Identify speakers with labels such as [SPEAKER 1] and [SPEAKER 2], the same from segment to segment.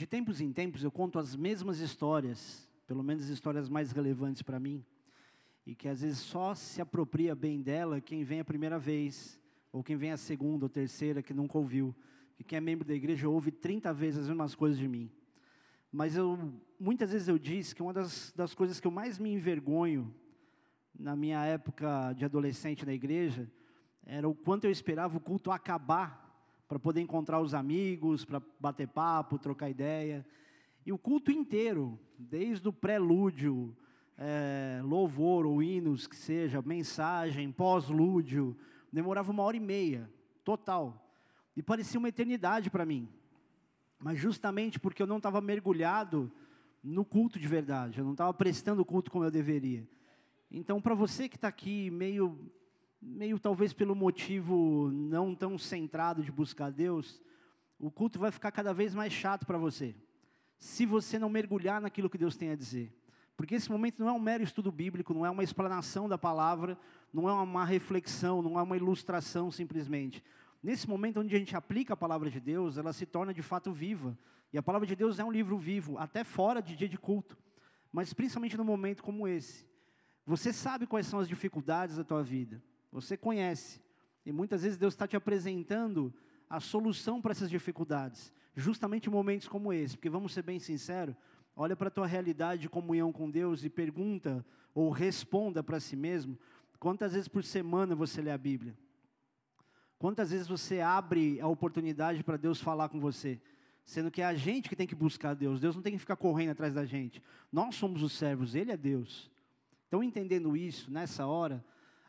[SPEAKER 1] De tempos em tempos eu conto as mesmas histórias, pelo menos as histórias mais relevantes para mim, e que às vezes só se apropria bem dela quem vem a primeira vez, ou quem vem a segunda ou terceira que nunca ouviu. E quem é membro da igreja ouve 30 vezes as mesmas coisas de mim. Mas eu, muitas vezes eu disse que uma das, das coisas que eu mais me envergonho na minha época de adolescente na igreja era o quanto eu esperava o culto acabar para poder encontrar os amigos, para bater papo, trocar ideia. E o culto inteiro, desde o prelúdio, é, louvor ou hinos, que seja, mensagem, pós-lúdio, demorava uma hora e meia, total. E parecia uma eternidade para mim. Mas justamente porque eu não estava mergulhado no culto de verdade, eu não estava prestando culto como eu deveria. Então, para você que está aqui meio meio talvez pelo motivo não tão centrado de buscar Deus, o culto vai ficar cada vez mais chato para você. Se você não mergulhar naquilo que Deus tem a dizer. Porque esse momento não é um mero estudo bíblico, não é uma explanação da palavra, não é uma reflexão, não é uma ilustração simplesmente. Nesse momento onde a gente aplica a palavra de Deus, ela se torna de fato viva. E a palavra de Deus é um livro vivo, até fora de dia de culto. Mas principalmente num momento como esse. Você sabe quais são as dificuldades da tua vida. Você conhece. E muitas vezes Deus está te apresentando a solução para essas dificuldades, justamente em momentos como esse. Porque vamos ser bem sinceros, olha para a tua realidade de comunhão com Deus e pergunta ou responda para si mesmo, quantas vezes por semana você lê a Bíblia? Quantas vezes você abre a oportunidade para Deus falar com você? Sendo que é a gente que tem que buscar Deus, Deus não tem que ficar correndo atrás da gente. Nós somos os servos, Ele é Deus. Então, entendendo isso, nessa hora,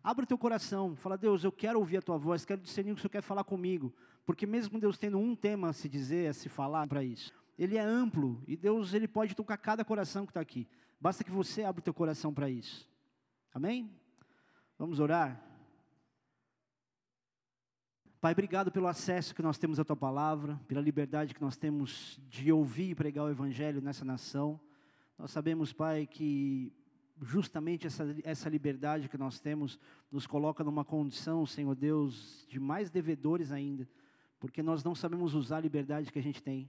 [SPEAKER 1] Abre o teu coração, fala, Deus, eu quero ouvir a tua voz, quero discernir o que o Senhor quer falar comigo. Porque mesmo Deus tendo um tema a se dizer, a se falar para isso, Ele é amplo e Deus ele pode tocar cada coração que está aqui. Basta que você abra o teu coração para isso. Amém? Vamos orar? Pai, obrigado pelo acesso que nós temos à Tua Palavra, pela liberdade que nós temos de ouvir e pregar o Evangelho nessa nação. Nós sabemos, Pai, que justamente essa, essa liberdade que nós temos nos coloca numa condição, Senhor Deus, de mais devedores ainda, porque nós não sabemos usar a liberdade que a gente tem.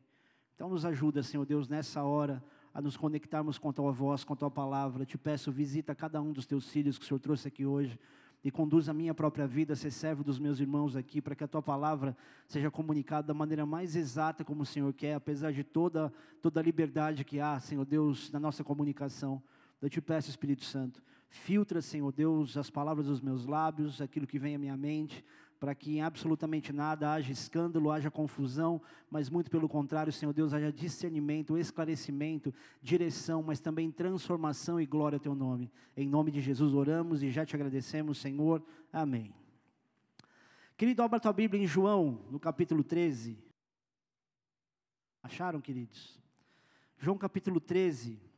[SPEAKER 1] Então nos ajuda, Senhor Deus, nessa hora, a nos conectarmos com a Tua voz, com a Tua palavra. Te peço, visita cada um dos Teus filhos que o Senhor trouxe aqui hoje e conduz a minha própria vida ser servo dos meus irmãos aqui, para que a tua palavra seja comunicada da maneira mais exata como o Senhor quer, apesar de toda, toda a liberdade que há, Senhor Deus, na nossa comunicação. Eu te peço, Espírito Santo, filtra, Senhor Deus, as palavras dos meus lábios, aquilo que vem à minha mente, para que em absolutamente nada haja escândalo, haja confusão, mas muito pelo contrário, Senhor Deus, haja discernimento, esclarecimento, direção, mas também transformação e glória ao Teu nome. Em nome de Jesus oramos e já te agradecemos, Senhor. Amém. Querido, abra tua Bíblia em João, no capítulo 13. Acharam, queridos? João capítulo 13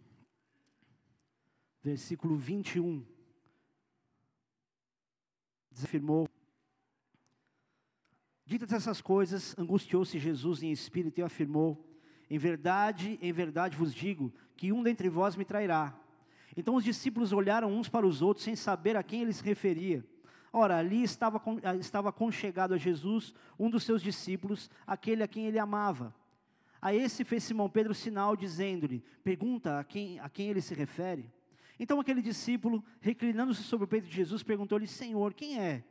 [SPEAKER 1] versículo 21. Afirmou: Ditas essas coisas, angustiou-se Jesus em espírito e afirmou: Em verdade, em verdade vos digo que um dentre vós me trairá. Então os discípulos olharam uns para os outros sem saber a quem ele se referia. Ora, ali estava, estava conchegado a Jesus um dos seus discípulos, aquele a quem ele amava. A esse fez Simão Pedro sinal, dizendo-lhe: Pergunta a quem, a quem ele se refere. Então aquele discípulo, reclinando-se sobre o peito de Jesus, perguntou-lhe: Senhor, quem é?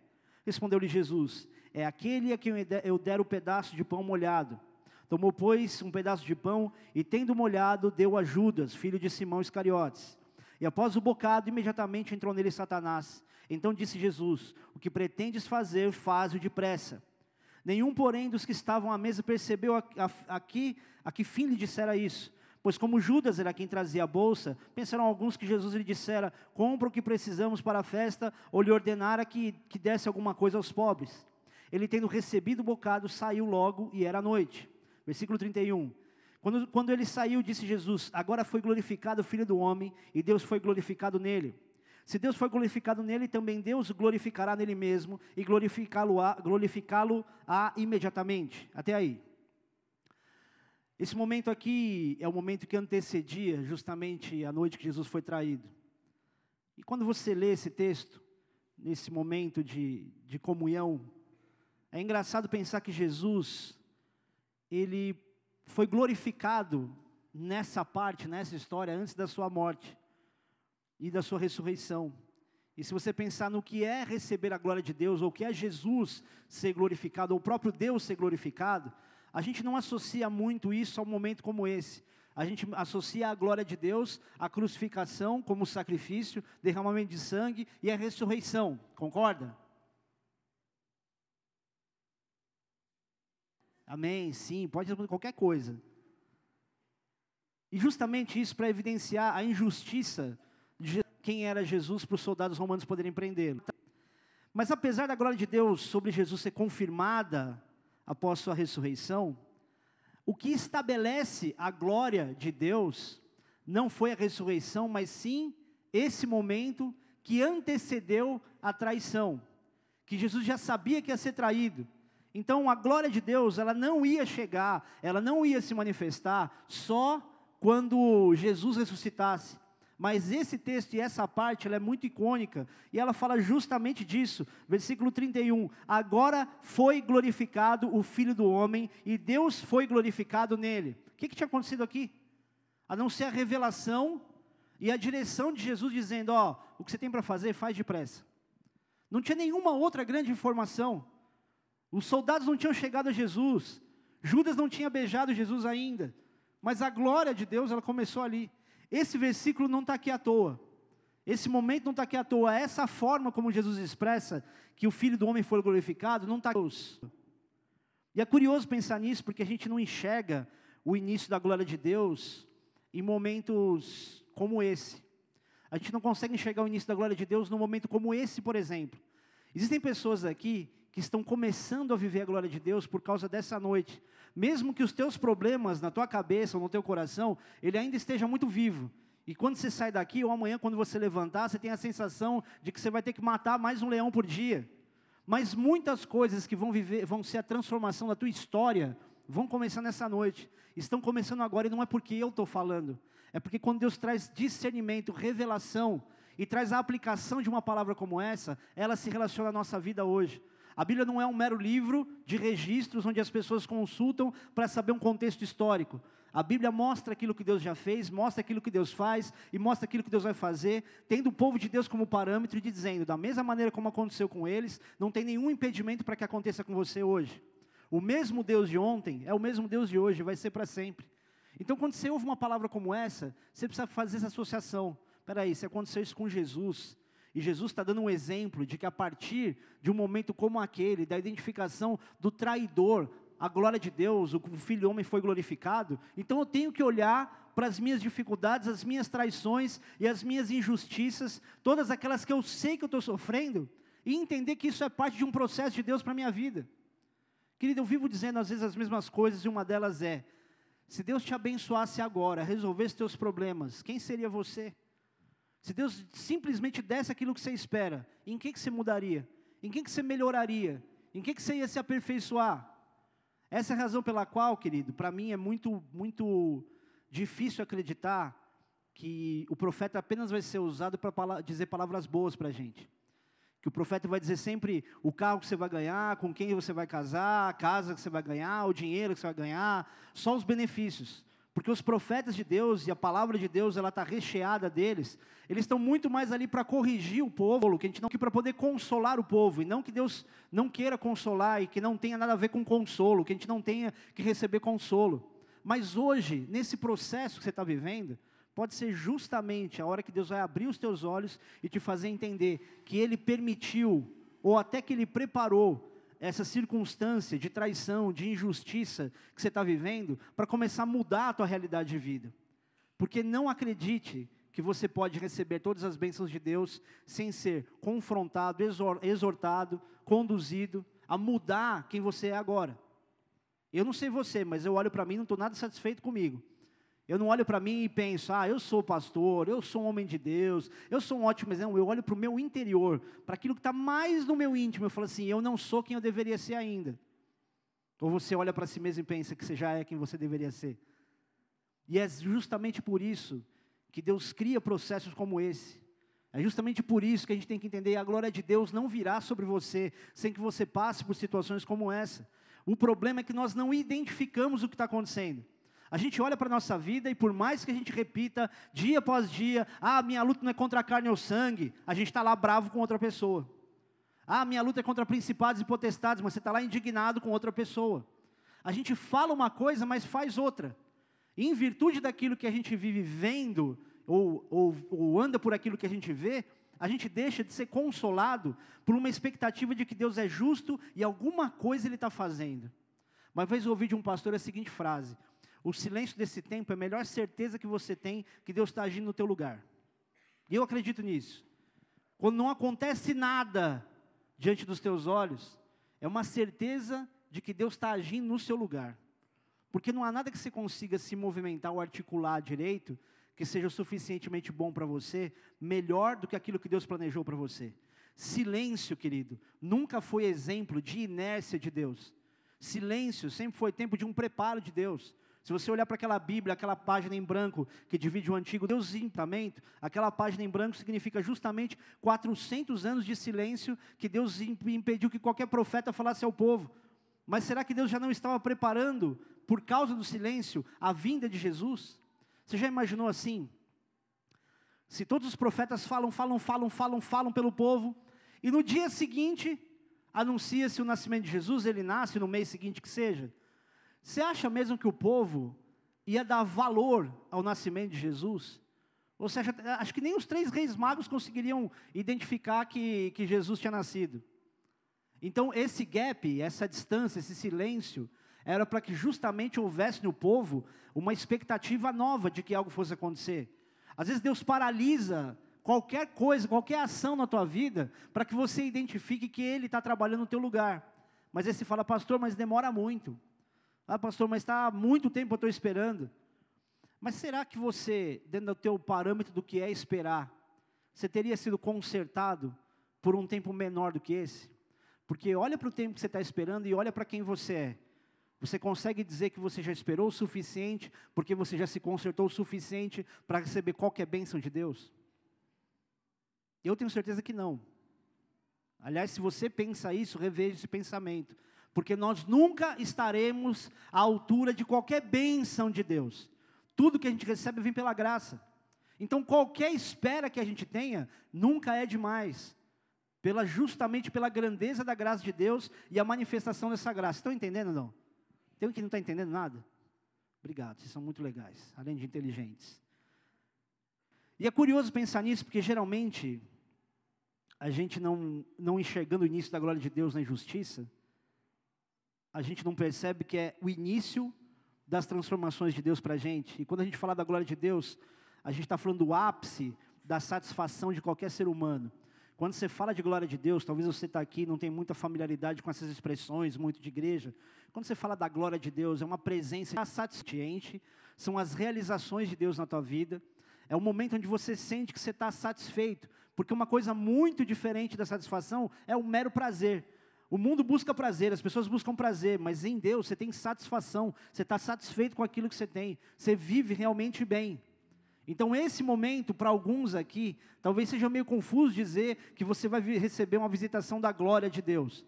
[SPEAKER 1] Respondeu-lhe Jesus: É aquele a quem eu der o pedaço de pão molhado. Tomou, pois, um pedaço de pão e, tendo molhado, deu a Judas, filho de Simão Iscariotes. E após o bocado, imediatamente entrou nele Satanás. Então disse Jesus: O que pretendes fazer, faz-o depressa. Nenhum, porém, dos que estavam à mesa percebeu a, a, a, que, a que fim lhe dissera isso. Pois como Judas era quem trazia a bolsa, pensaram alguns que Jesus lhe dissera, compra o que precisamos para a festa, ou lhe ordenara que, que desse alguma coisa aos pobres. Ele tendo recebido o bocado, saiu logo e era noite. Versículo 31. Quando, quando ele saiu, disse Jesus, agora foi glorificado o Filho do Homem, e Deus foi glorificado nele. Se Deus foi glorificado nele, também Deus glorificará nele mesmo, e glorificá-lo-á glorificá imediatamente. Até aí. Esse momento aqui é o momento que antecedia justamente a noite que Jesus foi traído. E quando você lê esse texto, nesse momento de, de comunhão, é engraçado pensar que Jesus, ele foi glorificado nessa parte, nessa história, antes da sua morte e da sua ressurreição. E se você pensar no que é receber a glória de Deus, ou o que é Jesus ser glorificado, ou o próprio Deus ser glorificado, a gente não associa muito isso a um momento como esse. A gente associa a glória de Deus à crucificação como sacrifício, derramamento de sangue e a ressurreição. Concorda? Amém, sim, pode ser qualquer coisa. E justamente isso para evidenciar a injustiça de quem era Jesus para os soldados romanos poderem prendê-lo. Mas apesar da glória de Deus sobre Jesus ser confirmada após sua ressurreição, o que estabelece a glória de Deus não foi a ressurreição, mas sim esse momento que antecedeu a traição, que Jesus já sabia que ia ser traído. Então a glória de Deus, ela não ia chegar, ela não ia se manifestar só quando Jesus ressuscitasse. Mas esse texto e essa parte, ela é muito icônica, e ela fala justamente disso. Versículo 31, agora foi glorificado o Filho do Homem, e Deus foi glorificado nele. O que, que tinha acontecido aqui? A não ser a revelação e a direção de Jesus dizendo, ó, oh, o que você tem para fazer, faz depressa. Não tinha nenhuma outra grande informação. Os soldados não tinham chegado a Jesus. Judas não tinha beijado Jesus ainda. Mas a glória de Deus, ela começou ali. Esse versículo não está aqui à toa. Esse momento não está aqui à toa. Essa forma como Jesus expressa que o Filho do Homem foi glorificado, não está aqui. E é curioso pensar nisso, porque a gente não enxerga o início da glória de Deus em momentos como esse. A gente não consegue enxergar o início da glória de Deus num momento como esse, por exemplo. Existem pessoas aqui que estão começando a viver a glória de Deus por causa dessa noite, mesmo que os teus problemas na tua cabeça ou no teu coração, ele ainda esteja muito vivo. E quando você sai daqui, ou amanhã, quando você levantar, você tem a sensação de que você vai ter que matar mais um leão por dia. Mas muitas coisas que vão viver, vão ser a transformação da tua história, vão começar nessa noite. Estão começando agora e não é porque eu estou falando. É porque quando Deus traz discernimento, revelação e traz a aplicação de uma palavra como essa, ela se relaciona à nossa vida hoje. A Bíblia não é um mero livro de registros onde as pessoas consultam para saber um contexto histórico. A Bíblia mostra aquilo que Deus já fez, mostra aquilo que Deus faz e mostra aquilo que Deus vai fazer, tendo o povo de Deus como parâmetro e dizendo, da mesma maneira como aconteceu com eles, não tem nenhum impedimento para que aconteça com você hoje. O mesmo Deus de ontem é o mesmo Deus de hoje, vai ser para sempre. Então, quando você ouve uma palavra como essa, você precisa fazer essa associação. Espera aí, se aconteceu isso com Jesus, e Jesus está dando um exemplo de que a partir de um momento como aquele, da identificação do traidor, a glória de Deus, o Filho Homem foi glorificado, então eu tenho que olhar para as minhas dificuldades, as minhas traições e as minhas injustiças, todas aquelas que eu sei que eu estou sofrendo, e entender que isso é parte de um processo de Deus para a minha vida. Querido, eu vivo dizendo às vezes as mesmas coisas, e uma delas é: se Deus te abençoasse agora, resolvesse teus problemas, quem seria você? Se Deus simplesmente desse aquilo que você espera, em que, que você mudaria? Em que, que você melhoraria? Em que, que você ia se aperfeiçoar? Essa é a razão pela qual, querido, para mim é muito, muito difícil acreditar que o profeta apenas vai ser usado para dizer palavras boas para a gente. Que o profeta vai dizer sempre o carro que você vai ganhar, com quem você vai casar, a casa que você vai ganhar, o dinheiro que você vai ganhar, só os benefícios. Porque os profetas de Deus e a palavra de Deus, ela está recheada deles. Eles estão muito mais ali para corrigir o povo, que a gente não que para poder consolar o povo, e não que Deus não queira consolar e que não tenha nada a ver com consolo, que a gente não tenha que receber consolo. Mas hoje, nesse processo que você está vivendo, pode ser justamente a hora que Deus vai abrir os teus olhos e te fazer entender que Ele permitiu, ou até que Ele preparou, essa circunstância de traição, de injustiça que você está vivendo, para começar a mudar a tua realidade de vida. Porque não acredite que você pode receber todas as bênçãos de Deus sem ser confrontado, exortado, conduzido a mudar quem você é agora. Eu não sei você, mas eu olho para mim e não estou nada satisfeito comigo. Eu não olho para mim e penso, ah, eu sou pastor, eu sou um homem de Deus, eu sou um ótimo exemplo. Eu olho para o meu interior, para aquilo que está mais no meu íntimo. Eu falo assim, eu não sou quem eu deveria ser ainda. Ou você olha para si mesmo e pensa que você já é quem você deveria ser. E é justamente por isso que Deus cria processos como esse. É justamente por isso que a gente tem que entender: a glória de Deus não virá sobre você sem que você passe por situações como essa. O problema é que nós não identificamos o que está acontecendo. A gente olha para a nossa vida e por mais que a gente repita dia após dia, ah, minha luta não é contra a carne ou sangue, a gente está lá bravo com outra pessoa. Ah, minha luta é contra principados e potestades, mas você está lá indignado com outra pessoa. A gente fala uma coisa, mas faz outra. E em virtude daquilo que a gente vive vendo, ou, ou, ou anda por aquilo que a gente vê, a gente deixa de ser consolado por uma expectativa de que Deus é justo e alguma coisa Ele está fazendo. Uma vez eu ouvi de um pastor a seguinte frase: o silêncio desse tempo é a melhor certeza que você tem que Deus está agindo no teu lugar. E eu acredito nisso. Quando não acontece nada diante dos teus olhos, é uma certeza de que Deus está agindo no seu lugar. Porque não há nada que você consiga se movimentar ou articular direito que seja suficientemente bom para você, melhor do que aquilo que Deus planejou para você. Silêncio, querido, nunca foi exemplo de inércia de Deus. Silêncio sempre foi tempo de um preparo de Deus. Se você olhar para aquela Bíblia, aquela página em branco que divide o Antigo Deus Testamento, aquela página em branco significa justamente 400 anos de silêncio que Deus impediu que qualquer profeta falasse ao povo. Mas será que Deus já não estava preparando, por causa do silêncio, a vinda de Jesus? Você já imaginou assim? Se todos os profetas falam, falam, falam, falam, falam pelo povo, e no dia seguinte anuncia-se o nascimento de Jesus, ele nasce no mês seguinte que seja. Você acha mesmo que o povo ia dar valor ao nascimento de Jesus? Ou seja, acho que nem os três reis magos conseguiriam identificar que, que Jesus tinha nascido. Então, esse gap, essa distância, esse silêncio, era para que justamente houvesse no povo uma expectativa nova de que algo fosse acontecer. Às vezes Deus paralisa qualquer coisa, qualquer ação na tua vida, para que você identifique que Ele está trabalhando no teu lugar. Mas aí você fala, pastor, mas demora muito. Ah, pastor, mas está há muito tempo eu estou esperando. Mas será que você, dentro do teu parâmetro do que é esperar, você teria sido consertado por um tempo menor do que esse? Porque olha para o tempo que você está esperando e olha para quem você é. Você consegue dizer que você já esperou o suficiente, porque você já se consertou o suficiente para receber qualquer bênção de Deus? Eu tenho certeza que não. Aliás, se você pensa isso, reveja esse pensamento porque nós nunca estaremos à altura de qualquer bênção de Deus. Tudo que a gente recebe vem pela graça. Então, qualquer espera que a gente tenha, nunca é demais, pela, justamente pela grandeza da graça de Deus e a manifestação dessa graça. Estão entendendo ou não? Tem um que não está entendendo nada? Obrigado, vocês são muito legais, além de inteligentes. E é curioso pensar nisso, porque geralmente, a gente não, não enxergando o início da glória de Deus na injustiça, a gente não percebe que é o início das transformações de Deus para a gente. E quando a gente fala da glória de Deus, a gente está falando do ápice da satisfação de qualquer ser humano. Quando você fala de glória de Deus, talvez você está aqui não tem muita familiaridade com essas expressões, muito de igreja. Quando você fala da glória de Deus, é uma presença satisfaciente, são as realizações de Deus na tua vida. É o momento onde você sente que você está satisfeito, porque uma coisa muito diferente da satisfação é o mero prazer. O mundo busca prazer, as pessoas buscam prazer, mas em Deus você tem satisfação, você está satisfeito com aquilo que você tem, você vive realmente bem. Então, esse momento, para alguns aqui, talvez seja meio confuso dizer que você vai receber uma visitação da glória de Deus.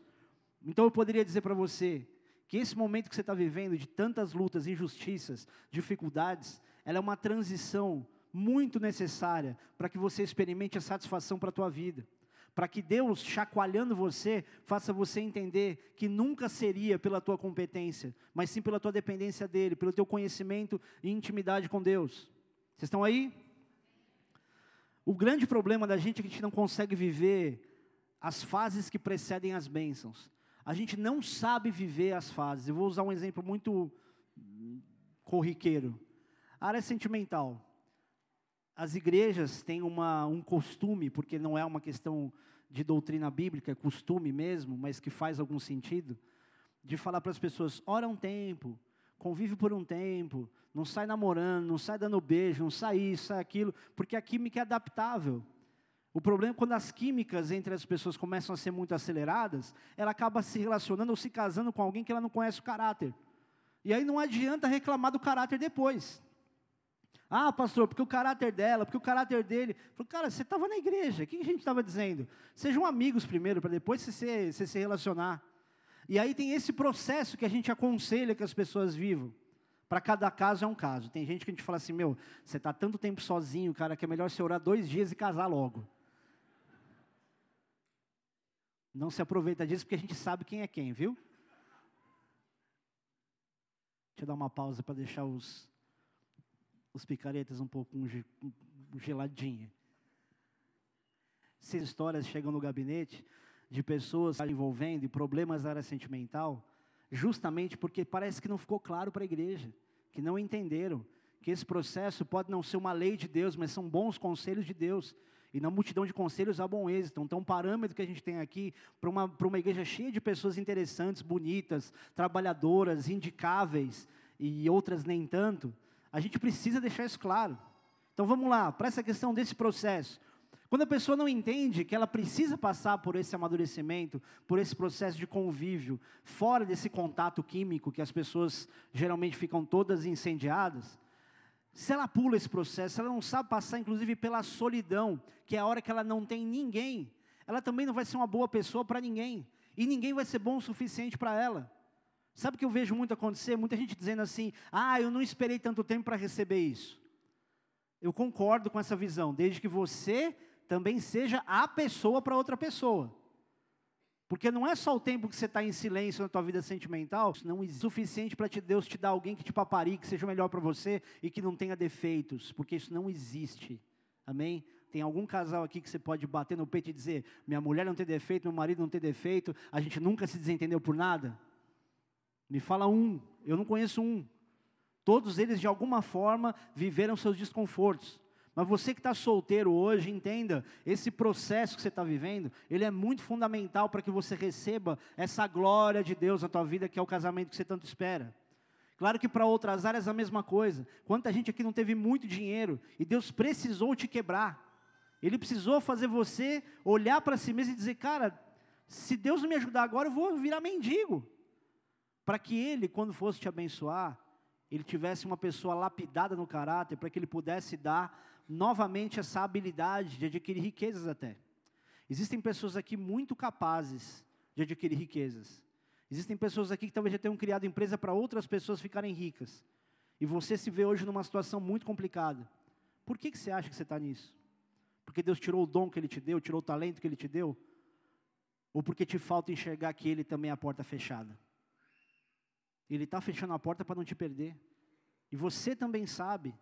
[SPEAKER 1] Então, eu poderia dizer para você que esse momento que você está vivendo, de tantas lutas, injustiças, dificuldades, ela é uma transição muito necessária para que você experimente a satisfação para a tua vida para que Deus, chacoalhando você, faça você entender que nunca seria pela tua competência, mas sim pela tua dependência dEle, pelo teu conhecimento e intimidade com Deus. Vocês estão aí? O grande problema da gente é que a gente não consegue viver as fases que precedem as bênçãos. A gente não sabe viver as fases. Eu vou usar um exemplo muito corriqueiro. A área sentimental as igrejas têm uma, um costume, porque não é uma questão de doutrina bíblica, é costume mesmo, mas que faz algum sentido, de falar para as pessoas: ora um tempo, convive por um tempo, não sai namorando, não sai dando beijo, não sai isso, sai aquilo, porque a química é adaptável. O problema é quando as químicas entre as pessoas começam a ser muito aceleradas, ela acaba se relacionando ou se casando com alguém que ela não conhece o caráter. E aí não adianta reclamar do caráter depois. Ah, pastor, porque o caráter dela, porque o caráter dele. Falei, cara, você estava na igreja, o que a gente estava dizendo? Sejam amigos primeiro, para depois você se, você se relacionar. E aí tem esse processo que a gente aconselha que as pessoas vivam. Para cada caso é um caso. Tem gente que a gente fala assim, meu, você está tanto tempo sozinho, cara, que é melhor você orar dois dias e casar logo. Não se aproveita disso porque a gente sabe quem é quem, viu? Deixa eu dar uma pausa para deixar os, os picaretas um pouco um, geladinha. Essas histórias chegam no gabinete de pessoas envolvendo e problemas da área sentimental, justamente porque parece que não ficou claro para a igreja, que não entenderam que esse processo pode não ser uma lei de Deus, mas são bons conselhos de Deus. E na multidão de conselhos há bom êxito. Então, um parâmetro que a gente tem aqui para uma, uma igreja cheia de pessoas interessantes, bonitas, trabalhadoras, indicáveis e outras nem tanto, a gente precisa deixar isso claro. Então vamos lá, para essa questão desse processo. Quando a pessoa não entende que ela precisa passar por esse amadurecimento, por esse processo de convívio, fora desse contato químico que as pessoas geralmente ficam todas incendiadas, se ela pula esse processo, ela não sabe passar, inclusive, pela solidão, que é a hora que ela não tem ninguém, ela também não vai ser uma boa pessoa para ninguém. E ninguém vai ser bom o suficiente para ela. Sabe o que eu vejo muito acontecer? Muita gente dizendo assim: ah, eu não esperei tanto tempo para receber isso. Eu concordo com essa visão, desde que você também seja a pessoa para outra pessoa. Porque não é só o tempo que você está em silêncio na tua vida sentimental, isso não é suficiente para Deus te dar alguém que te paparique, que seja melhor para você e que não tenha defeitos, porque isso não existe. Amém? Tem algum casal aqui que você pode bater no peito e dizer: minha mulher não tem defeito, meu marido não tem defeito, a gente nunca se desentendeu por nada? Me fala um, eu não conheço um. Todos eles, de alguma forma, viveram seus desconfortos. Mas você que está solteiro hoje, entenda, esse processo que você está vivendo, ele é muito fundamental para que você receba essa glória de Deus na tua vida, que é o casamento que você tanto espera. Claro que para outras áreas a mesma coisa. Quanta gente aqui não teve muito dinheiro e Deus precisou te quebrar. Ele precisou fazer você olhar para si mesmo e dizer, cara, se Deus não me ajudar agora, eu vou virar mendigo. Para que Ele, quando fosse te abençoar, Ele tivesse uma pessoa lapidada no caráter, para que Ele pudesse dar novamente essa habilidade de adquirir riquezas até. Existem pessoas aqui muito capazes de adquirir riquezas. Existem pessoas aqui que talvez já tenham criado empresa para outras pessoas ficarem ricas. E você se vê hoje numa situação muito complicada. Por que, que você acha que você está nisso? Porque Deus tirou o dom que Ele te deu, tirou o talento que Ele te deu? Ou porque te falta enxergar que Ele também é a porta fechada? Ele está fechando a porta para não te perder. E você também sabe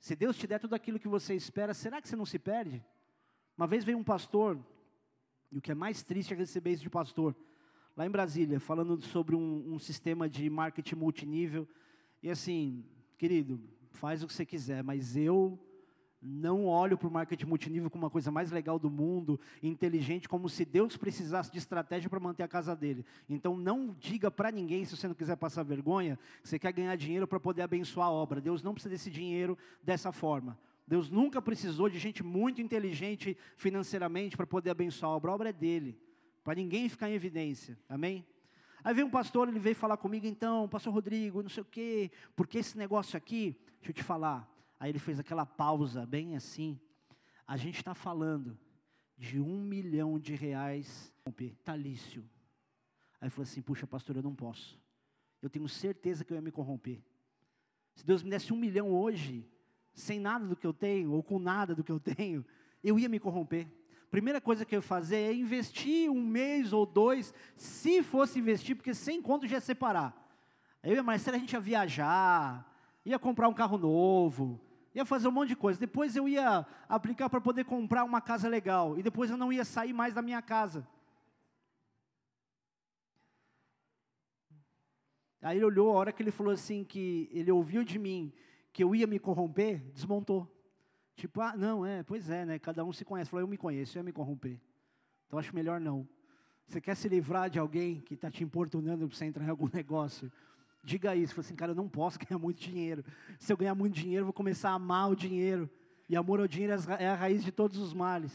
[SPEAKER 1] se Deus te der tudo aquilo que você espera, será que você não se perde? Uma vez veio um pastor, e o que é mais triste é receber isso de pastor, lá em Brasília, falando sobre um, um sistema de marketing multinível. E assim, querido, faz o que você quiser, mas eu não olho para o marketing multinível como uma coisa mais legal do mundo, inteligente, como se Deus precisasse de estratégia para manter a casa dele. Então não diga para ninguém, se você não quiser passar vergonha, que você quer ganhar dinheiro para poder abençoar a obra. Deus não precisa desse dinheiro dessa forma. Deus nunca precisou de gente muito inteligente financeiramente para poder abençoar a obra. A obra é dele, para ninguém ficar em evidência. Amém? Aí veio um pastor, ele veio falar comigo, então, pastor Rodrigo, não sei o quê, porque esse negócio aqui, deixa eu te falar, Aí ele fez aquela pausa, bem assim. A gente está falando de um milhão de reais talício. Aí eu falei assim: puxa, pastor, eu não posso. Eu tenho certeza que eu ia me corromper. Se Deus me desse um milhão hoje, sem nada do que eu tenho, ou com nada do que eu tenho, eu ia me corromper. Primeira coisa que eu ia fazer é investir um mês ou dois, se fosse investir, porque sem conto já ia separar. Eu e a Marcela, a gente ia viajar, ia comprar um carro novo, ia fazer um monte de coisa. Depois eu ia aplicar para poder comprar uma casa legal. E depois eu não ia sair mais da minha casa. Aí ele olhou, a hora que ele falou assim, que ele ouviu de mim que eu ia me corromper, desmontou. Tipo, ah, não, é, pois é, né? Cada um se conhece. Falou, eu me conheço, eu ia me corromper. Então acho melhor não. Você quer se livrar de alguém que está te importunando para você entrar em algum negócio? Diga isso, fala assim, cara, eu não posso ganhar muito dinheiro. Se eu ganhar muito dinheiro, eu vou começar a amar o dinheiro. E amor ao dinheiro é a raiz de todos os males.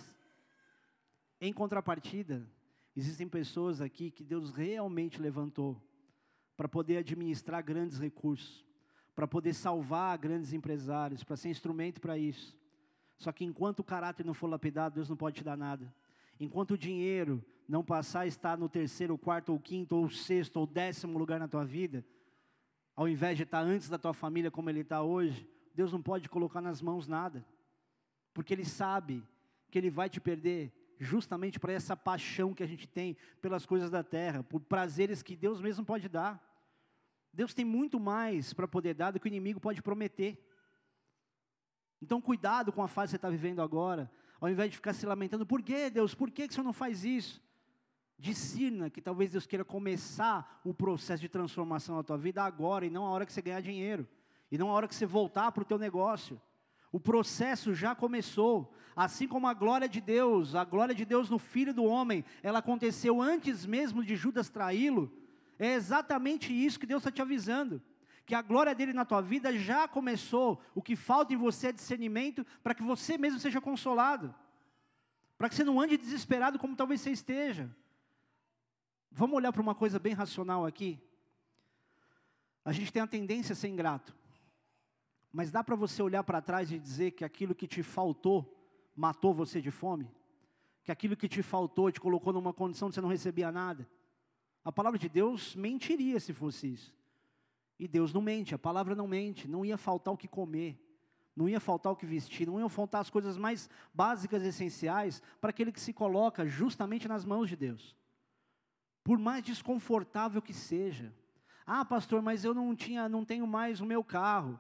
[SPEAKER 1] Em contrapartida, existem pessoas aqui que Deus realmente levantou para poder administrar grandes recursos, para poder salvar grandes empresários, para ser instrumento para isso. Só que enquanto o caráter não for lapidado, Deus não pode te dar nada. Enquanto o dinheiro não passar a estar no terceiro, quarto, ou quinto, ou sexto, ou décimo lugar na tua vida, ao invés de estar antes da tua família como ele está hoje, Deus não pode colocar nas mãos nada, porque Ele sabe que Ele vai te perder justamente para essa paixão que a gente tem pelas coisas da terra, por prazeres que Deus mesmo pode dar. Deus tem muito mais para poder dar do que o inimigo pode prometer. Então, cuidado com a fase que você está vivendo agora, ao invés de ficar se lamentando, por que Deus, por que, que o Senhor não faz isso? Discirna que talvez Deus queira começar o processo de transformação na tua vida agora e não a hora que você ganhar dinheiro, e não a hora que você voltar para o teu negócio. O processo já começou, assim como a glória de Deus, a glória de Deus no Filho do Homem, ela aconteceu antes mesmo de Judas traí-lo. É exatamente isso que Deus está te avisando. Que a glória dele na tua vida já começou. O que falta em você é discernimento para que você mesmo seja consolado. Para que você não ande desesperado como talvez você esteja. Vamos olhar para uma coisa bem racional aqui. A gente tem a tendência a ser ingrato. Mas dá para você olhar para trás e dizer que aquilo que te faltou matou você de fome? Que aquilo que te faltou te colocou numa condição de você não recebia nada? A palavra de Deus mentiria se fosse isso. E Deus não mente, a palavra não mente, não ia faltar o que comer, não ia faltar o que vestir, não iam faltar as coisas mais básicas e essenciais para aquele que se coloca justamente nas mãos de Deus por mais desconfortável que seja. Ah, pastor, mas eu não tinha, não tenho mais o meu carro.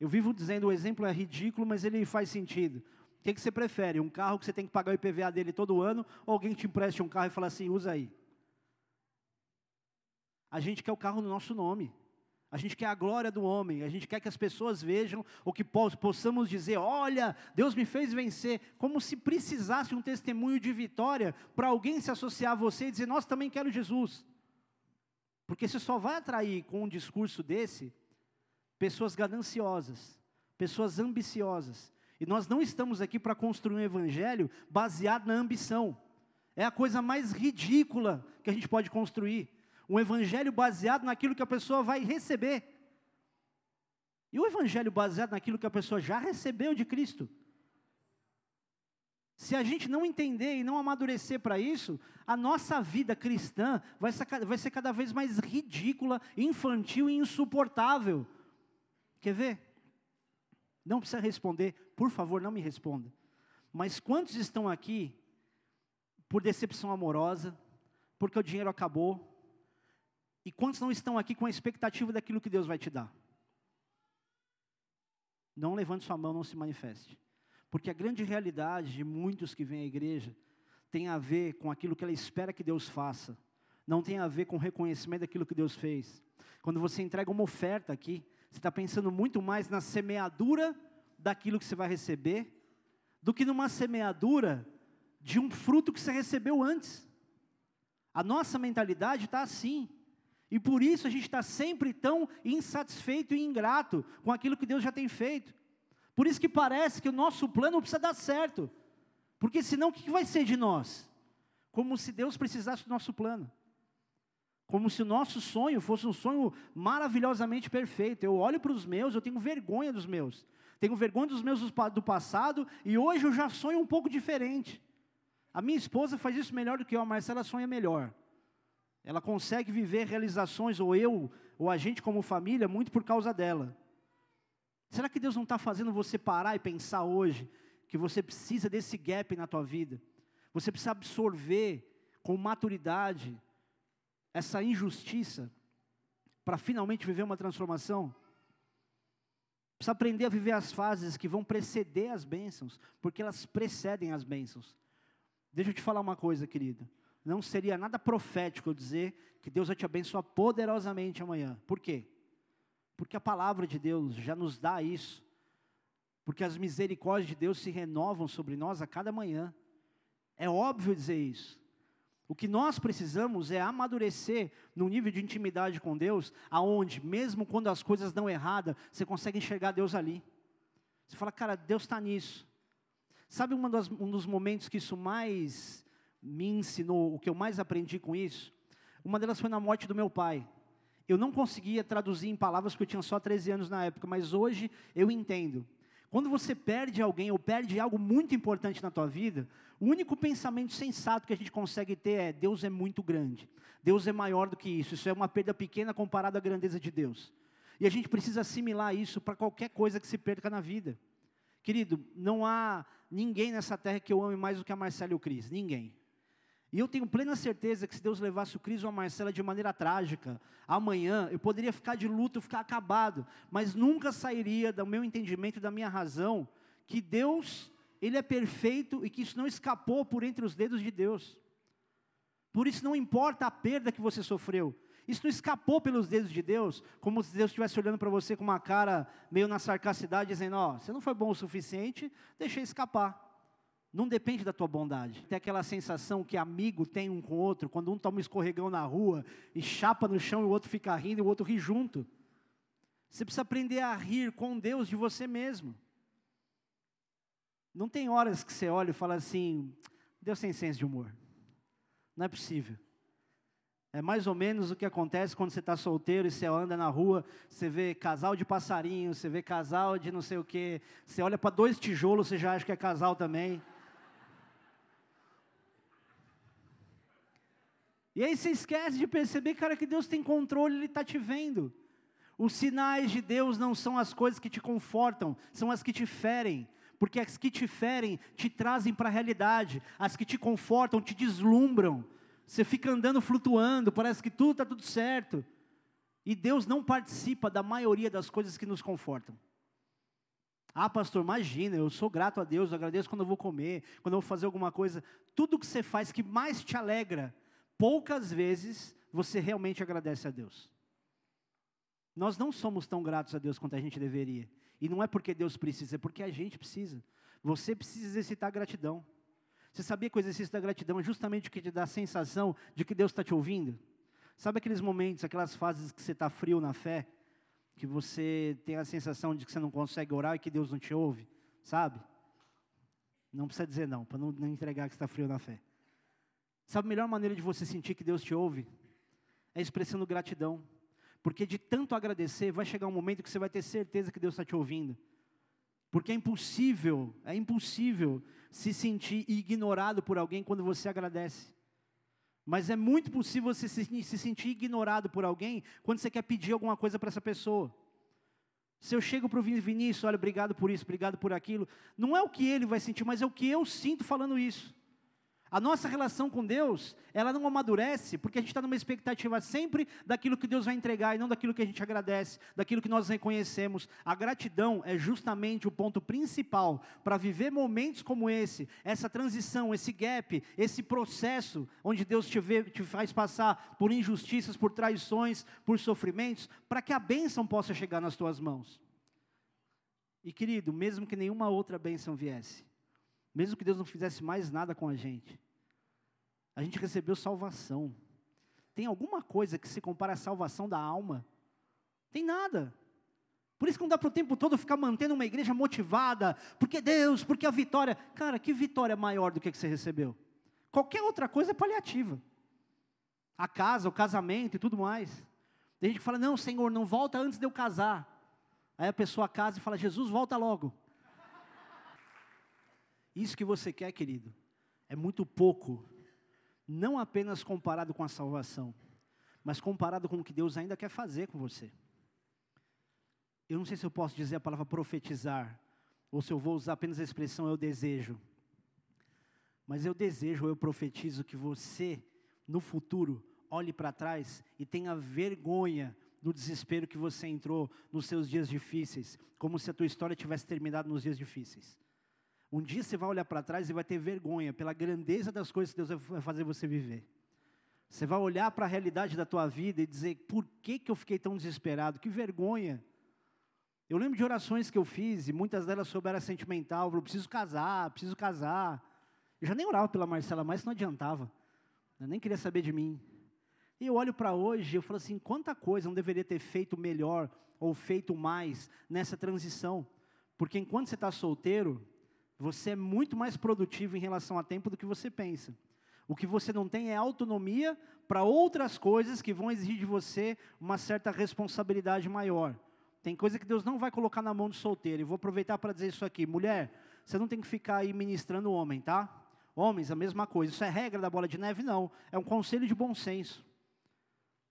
[SPEAKER 1] Eu vivo dizendo o exemplo é ridículo, mas ele faz sentido. O que, que você prefere? Um carro que você tem que pagar o IPVA dele todo ano, ou alguém te empreste um carro e fala assim, usa aí? A gente quer o carro no nosso nome. A gente quer a glória do homem, a gente quer que as pessoas vejam, ou que possamos dizer: olha, Deus me fez vencer, como se precisasse um testemunho de vitória para alguém se associar a você e dizer: nós também quero Jesus. Porque você só vai atrair com um discurso desse pessoas gananciosas, pessoas ambiciosas. E nós não estamos aqui para construir um evangelho baseado na ambição. É a coisa mais ridícula que a gente pode construir um evangelho baseado naquilo que a pessoa vai receber. E o evangelho baseado naquilo que a pessoa já recebeu de Cristo. Se a gente não entender e não amadurecer para isso, a nossa vida cristã vai ser, vai ser cada vez mais ridícula, infantil e insuportável. Quer ver? Não precisa responder, por favor, não me responda. Mas quantos estão aqui por decepção amorosa, porque o dinheiro acabou, e quantos não estão aqui com a expectativa daquilo que Deus vai te dar? Não levante sua mão, não se manifeste. Porque a grande realidade de muitos que vêm à igreja tem a ver com aquilo que ela espera que Deus faça. Não tem a ver com o reconhecimento daquilo que Deus fez. Quando você entrega uma oferta aqui, você está pensando muito mais na semeadura daquilo que você vai receber, do que numa semeadura de um fruto que você recebeu antes. A nossa mentalidade está assim. E por isso a gente está sempre tão insatisfeito e ingrato com aquilo que Deus já tem feito. Por isso que parece que o nosso plano precisa dar certo. Porque senão o que vai ser de nós? Como se Deus precisasse do nosso plano. Como se o nosso sonho fosse um sonho maravilhosamente perfeito. Eu olho para os meus, eu tenho vergonha dos meus. Tenho vergonha dos meus do passado e hoje eu já sonho um pouco diferente. A minha esposa faz isso melhor do que eu, a Marcela sonha melhor. Ela consegue viver realizações, ou eu, ou a gente como família, muito por causa dela. Será que Deus não está fazendo você parar e pensar hoje que você precisa desse gap na tua vida? Você precisa absorver com maturidade essa injustiça para finalmente viver uma transformação? Precisa aprender a viver as fases que vão preceder as bênçãos, porque elas precedem as bênçãos. Deixa eu te falar uma coisa, querido não seria nada profético dizer que Deus vai te abençoar poderosamente amanhã. Por quê? Porque a palavra de Deus já nos dá isso. Porque as misericórdias de Deus se renovam sobre nós a cada manhã. É óbvio dizer isso. O que nós precisamos é amadurecer no nível de intimidade com Deus, aonde, mesmo quando as coisas dão errada, você consegue enxergar Deus ali. Você fala, cara, Deus está nisso. Sabe das, um dos momentos que isso mais me ensinou, o que eu mais aprendi com isso, uma delas foi na morte do meu pai. Eu não conseguia traduzir em palavras porque eu tinha só 13 anos na época, mas hoje eu entendo. Quando você perde alguém ou perde algo muito importante na tua vida, o único pensamento sensato que a gente consegue ter é: Deus é muito grande, Deus é maior do que isso, isso é uma perda pequena comparada à grandeza de Deus. E a gente precisa assimilar isso para qualquer coisa que se perca na vida. Querido, não há ninguém nessa terra que eu ame mais do que a Marcela e o Cris. Ninguém. E eu tenho plena certeza que se Deus levasse o Cris ou a Marcela de maneira trágica, amanhã eu poderia ficar de luto, ficar acabado, mas nunca sairia do meu entendimento da minha razão que Deus, Ele é perfeito e que isso não escapou por entre os dedos de Deus. Por isso não importa a perda que você sofreu, isso não escapou pelos dedos de Deus, como se Deus estivesse olhando para você com uma cara meio na sarcacidade, dizendo: Ó, oh, você não foi bom o suficiente, deixei escapar. Não depende da tua bondade. Tem aquela sensação que amigo tem um com o outro, quando um toma um escorregão na rua e chapa no chão e o outro fica rindo e o outro ri junto. Você precisa aprender a rir com Deus de você mesmo. Não tem horas que você olha e fala assim: Deus tem senso de humor. Não é possível. É mais ou menos o que acontece quando você está solteiro e você anda na rua, você vê casal de passarinho, você vê casal de não sei o quê, você olha para dois tijolos, você já acha que é casal também. E aí você esquece de perceber, cara, que Deus tem controle, Ele está te vendo. Os sinais de Deus não são as coisas que te confortam, são as que te ferem. Porque as que te ferem te trazem para a realidade, as que te confortam te deslumbram. Você fica andando flutuando, parece que tudo está tudo certo. E Deus não participa da maioria das coisas que nos confortam. Ah, pastor, imagina, eu sou grato a Deus, eu agradeço quando eu vou comer, quando eu vou fazer alguma coisa. Tudo que você faz que mais te alegra, poucas vezes você realmente agradece a Deus. Nós não somos tão gratos a Deus quanto a gente deveria. E não é porque Deus precisa, é porque a gente precisa. Você precisa exercitar gratidão. Você sabia que o exercício da gratidão é justamente o que te dá a sensação de que Deus está te ouvindo? Sabe aqueles momentos, aquelas fases que você está frio na fé? Que você tem a sensação de que você não consegue orar e que Deus não te ouve? Sabe? Não precisa dizer não, para não, entregar que está frio na fé. Sabe a melhor maneira de você sentir que Deus te ouve? É expressando gratidão. Porque de tanto agradecer, vai chegar um momento que você vai ter certeza que Deus está te ouvindo. Porque é impossível, é impossível se sentir ignorado por alguém quando você agradece. Mas é muito possível você se, se sentir ignorado por alguém quando você quer pedir alguma coisa para essa pessoa. Se eu chego para o Vinícius, olha, obrigado por isso, obrigado por aquilo, não é o que ele vai sentir, mas é o que eu sinto falando isso. A nossa relação com Deus, ela não amadurece, porque a gente está numa expectativa sempre daquilo que Deus vai entregar e não daquilo que a gente agradece, daquilo que nós reconhecemos. A gratidão é justamente o ponto principal para viver momentos como esse, essa transição, esse gap, esse processo onde Deus te, vê, te faz passar por injustiças, por traições, por sofrimentos, para que a bênção possa chegar nas tuas mãos. E querido, mesmo que nenhuma outra bênção viesse, mesmo que Deus não fizesse mais nada com a gente, a gente recebeu salvação. Tem alguma coisa que se compara à salvação da alma? Tem nada. Por isso que não dá para o tempo todo ficar mantendo uma igreja motivada, porque Deus, porque a vitória. Cara, que vitória maior do que, que você recebeu? Qualquer outra coisa é paliativa. A casa, o casamento e tudo mais. Tem gente que fala, não, Senhor, não volta antes de eu casar. Aí a pessoa casa e fala, Jesus, volta logo. Isso que você quer, querido, é muito pouco, não apenas comparado com a salvação, mas comparado com o que Deus ainda quer fazer com você. Eu não sei se eu posso dizer a palavra profetizar, ou se eu vou usar apenas a expressão eu desejo. Mas eu desejo, eu profetizo que você, no futuro, olhe para trás e tenha vergonha do desespero que você entrou nos seus dias difíceis, como se a tua história tivesse terminado nos dias difíceis. Um dia você vai olhar para trás e vai ter vergonha pela grandeza das coisas que Deus vai fazer você viver. Você vai olhar para a realidade da tua vida e dizer: por que, que eu fiquei tão desesperado? Que vergonha. Eu lembro de orações que eu fiz, e muitas delas sobre era sentimental. Eu preciso casar, preciso casar. Eu já nem orava pela Marcela mais, não adiantava. Eu nem queria saber de mim. E eu olho para hoje e eu falo assim: quanta coisa não deveria ter feito melhor ou feito mais nessa transição. Porque enquanto você está solteiro, você é muito mais produtivo em relação a tempo do que você pensa. O que você não tem é autonomia para outras coisas que vão exigir de você uma certa responsabilidade maior. Tem coisa que Deus não vai colocar na mão do solteiro. E vou aproveitar para dizer isso aqui. Mulher, você não tem que ficar aí ministrando o homem, tá? Homens, a mesma coisa. Isso é regra da bola de neve? Não. É um conselho de bom senso.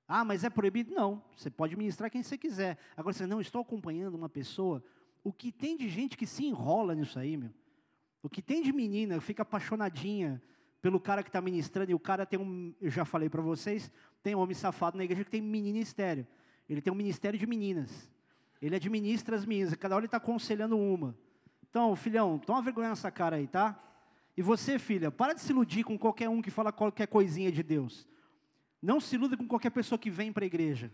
[SPEAKER 1] Ah, mas é proibido? Não, você pode ministrar quem você quiser. Agora, você não, estou acompanhando uma pessoa. O que tem de gente que se enrola nisso aí, meu? O que tem de menina, fica apaixonadinha pelo cara que está ministrando, e o cara tem um, eu já falei para vocês, tem um homem safado na igreja que tem ministério. Ele tem um ministério de meninas. Ele administra as meninas, cada hora ele está aconselhando uma. Então, filhão, toma vergonha nessa cara aí, tá? E você, filha, para de se iludir com qualquer um que fala qualquer coisinha de Deus. Não se iluda com qualquer pessoa que vem para a igreja.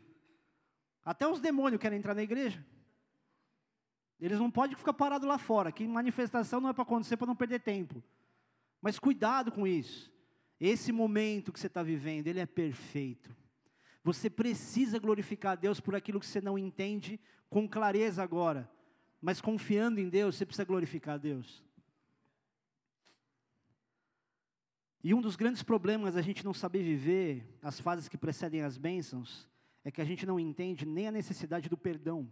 [SPEAKER 1] Até os demônios querem entrar na igreja. Eles não podem ficar parados lá fora, que manifestação não é para acontecer para não perder tempo. Mas cuidado com isso. Esse momento que você está vivendo, ele é perfeito. Você precisa glorificar a Deus por aquilo que você não entende com clareza agora. Mas confiando em Deus, você precisa glorificar a Deus. E um dos grandes problemas da gente não saber viver as fases que precedem as bênçãos é que a gente não entende nem a necessidade do perdão.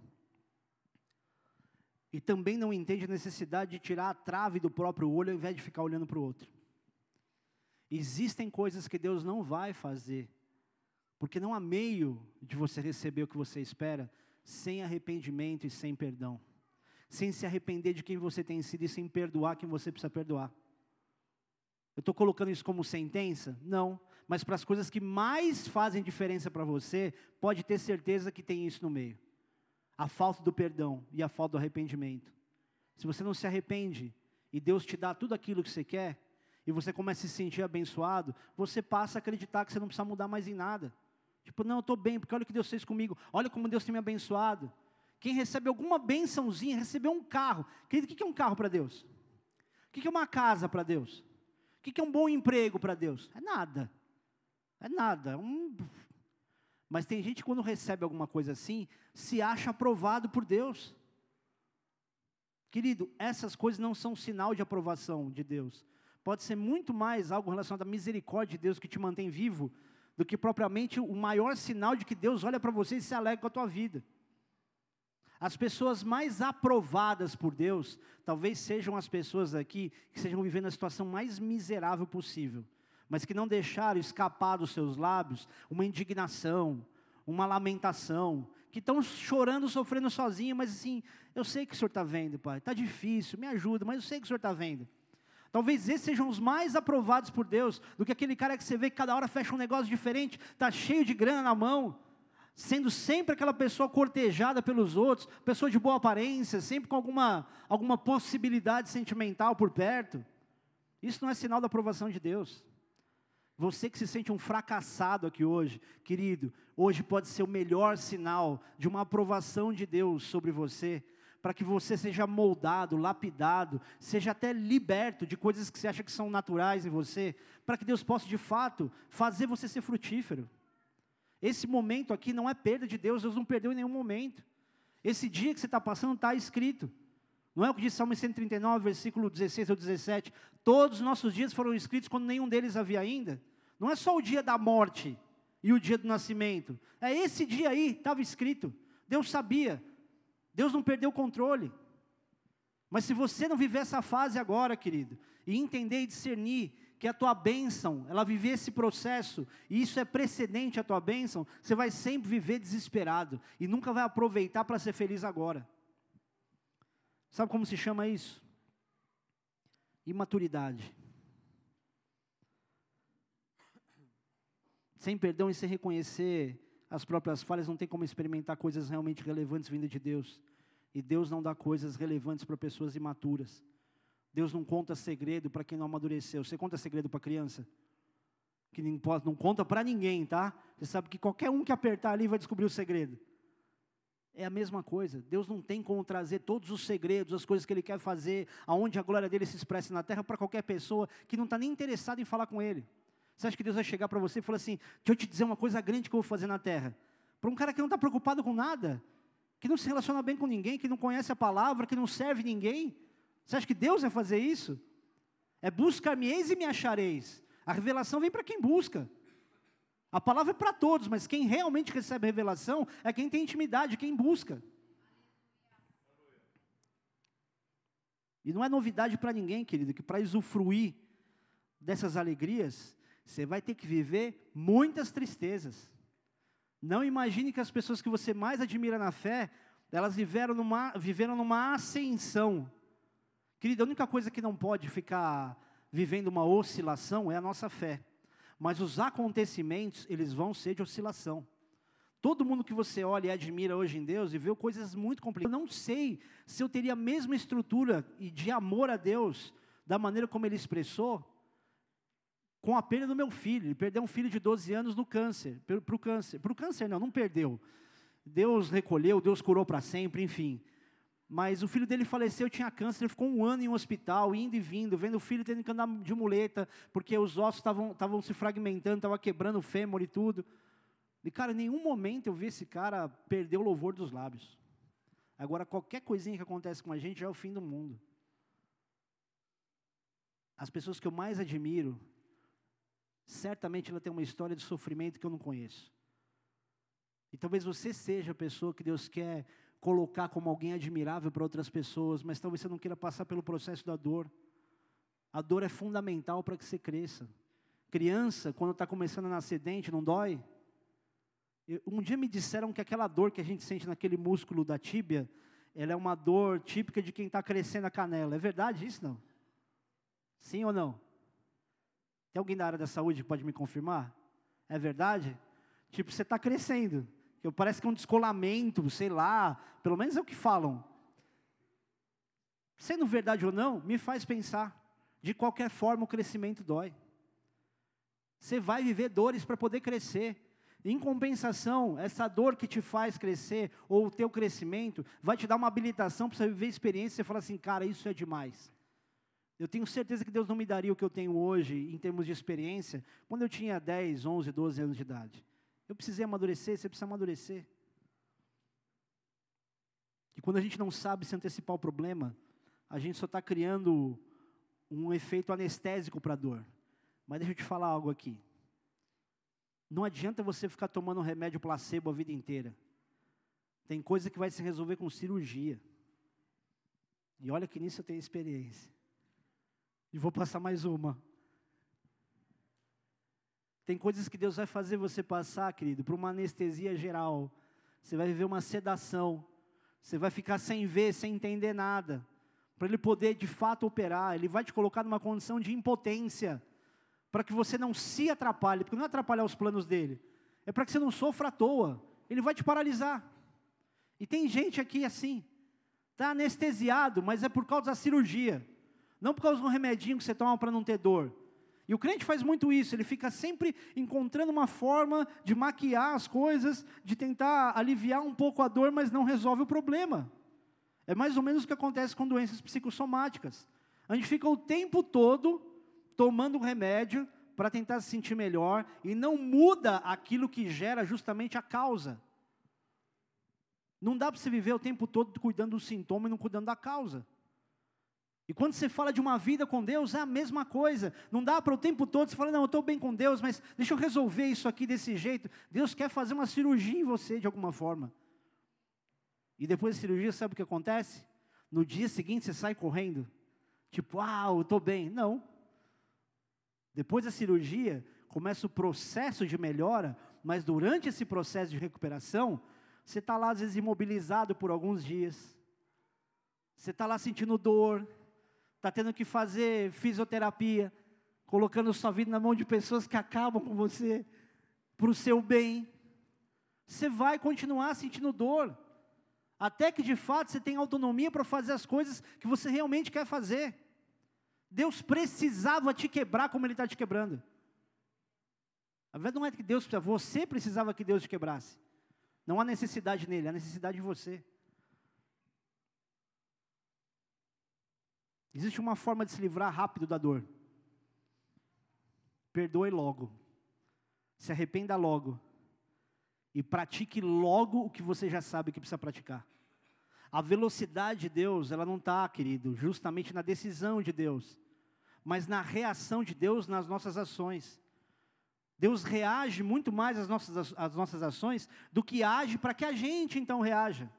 [SPEAKER 1] E também não entende a necessidade de tirar a trave do próprio olho ao invés de ficar olhando para o outro. Existem coisas que Deus não vai fazer, porque não há meio de você receber o que você espera sem arrependimento e sem perdão. Sem se arrepender de quem você tem sido e sem perdoar quem você precisa perdoar. Eu estou colocando isso como sentença? Não. Mas para as coisas que mais fazem diferença para você, pode ter certeza que tem isso no meio: a falta do perdão e a falta do arrependimento. Se você não se arrepende e Deus te dá tudo aquilo que você quer, e você começa a se sentir abençoado, você passa a acreditar que você não precisa mudar mais em nada. Tipo, não, eu estou bem, porque olha o que Deus fez comigo, olha como Deus tem me abençoado. Quem recebe alguma bençãozinha, recebeu um carro. Querido, o que é um carro para Deus? O que é uma casa para Deus? O que é um bom emprego para Deus? É nada. É nada. É um... Mas tem gente que quando recebe alguma coisa assim, se acha aprovado por Deus. Querido, essas coisas não são sinal de aprovação de Deus. Pode ser muito mais algo relacionado à misericórdia de Deus que te mantém vivo, do que propriamente o maior sinal de que Deus olha para você e se alegra com a tua vida. As pessoas mais aprovadas por Deus, talvez sejam as pessoas aqui que estejam vivendo a situação mais miserável possível, mas que não deixaram escapar dos seus lábios uma indignação, uma lamentação, que estão chorando, sofrendo sozinho, mas assim, eu sei que o Senhor está vendo, Pai, está difícil, me ajuda, mas eu sei que o Senhor está vendo. Talvez esses sejam os mais aprovados por Deus, do que aquele cara que você vê que cada hora fecha um negócio diferente, está cheio de grana na mão, sendo sempre aquela pessoa cortejada pelos outros, pessoa de boa aparência, sempre com alguma, alguma possibilidade sentimental por perto. Isso não é sinal da aprovação de Deus. Você que se sente um fracassado aqui hoje, querido, hoje pode ser o melhor sinal de uma aprovação de Deus sobre você, para que você seja moldado, lapidado, seja até liberto de coisas que você acha que são naturais em você, para que Deus possa de fato fazer você ser frutífero. Esse momento aqui não é perda de Deus, Deus não perdeu em nenhum momento. Esse dia que você está passando está escrito. Não é o que diz Salmo 139, versículo 16 ou 17. Todos os nossos dias foram escritos quando nenhum deles havia ainda. Não é só o dia da morte e o dia do nascimento. É esse dia aí, estava escrito. Deus sabia. Deus não perdeu o controle. Mas se você não viver essa fase agora, querido, e entender e discernir que a tua bênção, ela viver esse processo, e isso é precedente à tua bênção, você vai sempre viver desesperado e nunca vai aproveitar para ser feliz agora. Sabe como se chama isso? Imaturidade. Sem perdão e sem reconhecer as próprias falhas, não tem como experimentar coisas realmente relevantes vindas de Deus. E Deus não dá coisas relevantes para pessoas imaturas. Deus não conta segredo para quem não amadureceu. Você conta segredo para criança? Que não conta para ninguém, tá? Você sabe que qualquer um que apertar ali vai descobrir o segredo. É a mesma coisa. Deus não tem como trazer todos os segredos, as coisas que Ele quer fazer, aonde a glória dele se expressa na terra, para qualquer pessoa que não está nem interessada em falar com Ele. Você acha que Deus vai chegar para você e falar assim: deixa eu te dizer uma coisa grande que eu vou fazer na terra? Para um cara que não está preocupado com nada, que não se relaciona bem com ninguém, que não conhece a palavra, que não serve ninguém. Você acha que Deus vai fazer isso? É buscar-me-eis e me achareis. A revelação vem para quem busca. A palavra é para todos, mas quem realmente recebe a revelação é quem tem intimidade, quem busca. E não é novidade para ninguém, querido, que para usufruir dessas alegrias, você vai ter que viver muitas tristezas. Não imagine que as pessoas que você mais admira na fé, elas viveram numa, viveram numa ascensão. Querido, a única coisa que não pode ficar vivendo uma oscilação é a nossa fé. Mas os acontecimentos, eles vão ser de oscilação. Todo mundo que você olha e admira hoje em Deus e vê coisas muito complicadas. Eu não sei se eu teria a mesma estrutura de amor a Deus, da maneira como ele expressou, com a perda do meu filho. Ele perdeu um filho de 12 anos no câncer, para o câncer. Para o câncer não, não perdeu. Deus recolheu, Deus curou para sempre, enfim. Mas o filho dele faleceu, tinha câncer, ele ficou um ano em um hospital, indo e vindo, vendo o filho tendo que andar de muleta, porque os ossos estavam se fragmentando, estava quebrando o fêmur e tudo. E, cara, em nenhum momento eu vi esse cara perder o louvor dos lábios. Agora, qualquer coisinha que acontece com a gente já é o fim do mundo. As pessoas que eu mais admiro, certamente ela tem uma história de sofrimento que eu não conheço. E talvez você seja a pessoa que Deus quer colocar como alguém admirável para outras pessoas, mas talvez você não queira passar pelo processo da dor. A dor é fundamental para que você cresça. Criança, quando está começando a nascer dente, não dói? Um dia me disseram que aquela dor que a gente sente naquele músculo da tíbia, ela é uma dor típica de quem está crescendo a canela. É verdade isso não? Sim ou não? Tem alguém da área da saúde que pode me confirmar? É verdade? Tipo, você está crescendo. Parece que é um descolamento, sei lá. Pelo menos é o que falam. Sendo verdade ou não, me faz pensar. De qualquer forma, o crescimento dói. Você vai viver dores para poder crescer. Em compensação, essa dor que te faz crescer, ou o teu crescimento, vai te dar uma habilitação para você viver experiência e falar assim, cara, isso é demais. Eu tenho certeza que Deus não me daria o que eu tenho hoje, em termos de experiência, quando eu tinha 10, 11, 12 anos de idade. Eu precisei amadurecer, você precisa amadurecer. E quando a gente não sabe se antecipar o problema, a gente só está criando um efeito anestésico para a dor. Mas deixa eu te falar algo aqui. Não adianta você ficar tomando remédio placebo a vida inteira. Tem coisa que vai se resolver com cirurgia. E olha que nisso eu tenho experiência. E vou passar mais uma. Tem coisas que Deus vai fazer você passar, querido, por uma anestesia geral. Você vai viver uma sedação. Você vai ficar sem ver, sem entender nada. Para Ele poder de fato operar. Ele vai te colocar numa condição de impotência para que você não se atrapalhe, porque não é atrapalhar os planos dele, é para que você não sofra à toa. Ele vai te paralisar. E tem gente aqui assim, está anestesiado, mas é por causa da cirurgia, não por causa de um remedinho que você toma para não ter dor. E o crente faz muito isso, ele fica sempre encontrando uma forma de maquiar as coisas, de tentar aliviar um pouco a dor, mas não resolve o problema. É mais ou menos o que acontece com doenças psicossomáticas. A gente fica o tempo todo tomando um remédio para tentar se sentir melhor e não muda aquilo que gera justamente a causa. Não dá para você viver o tempo todo cuidando do sintoma e não cuidando da causa. E quando você fala de uma vida com Deus, é a mesma coisa. Não dá para o tempo todo você falar, não, eu estou bem com Deus, mas deixa eu resolver isso aqui desse jeito. Deus quer fazer uma cirurgia em você de alguma forma. E depois da cirurgia, sabe o que acontece? No dia seguinte você sai correndo. Tipo, ah, eu estou bem. Não. Depois da cirurgia, começa o processo de melhora, mas durante esse processo de recuperação, você está lá às vezes imobilizado por alguns dias. Você está lá sentindo dor, está tendo que fazer fisioterapia, colocando sua vida na mão de pessoas que acabam com você, para o seu bem. Você vai continuar sentindo dor, até que de fato você tenha autonomia para fazer as coisas que você realmente quer fazer. Deus precisava te quebrar como Ele está te quebrando. A verdade não é que Deus precisava, você precisava que Deus te quebrasse. Não há necessidade nele, há necessidade em você. Existe uma forma de se livrar rápido da dor. Perdoe logo. Se arrependa logo. E pratique logo o que você já sabe que precisa praticar. A velocidade de Deus, ela não está, querido, justamente na decisão de Deus, mas na reação de Deus nas nossas ações. Deus reage muito mais às nossas, às nossas ações do que age para que a gente então reaja.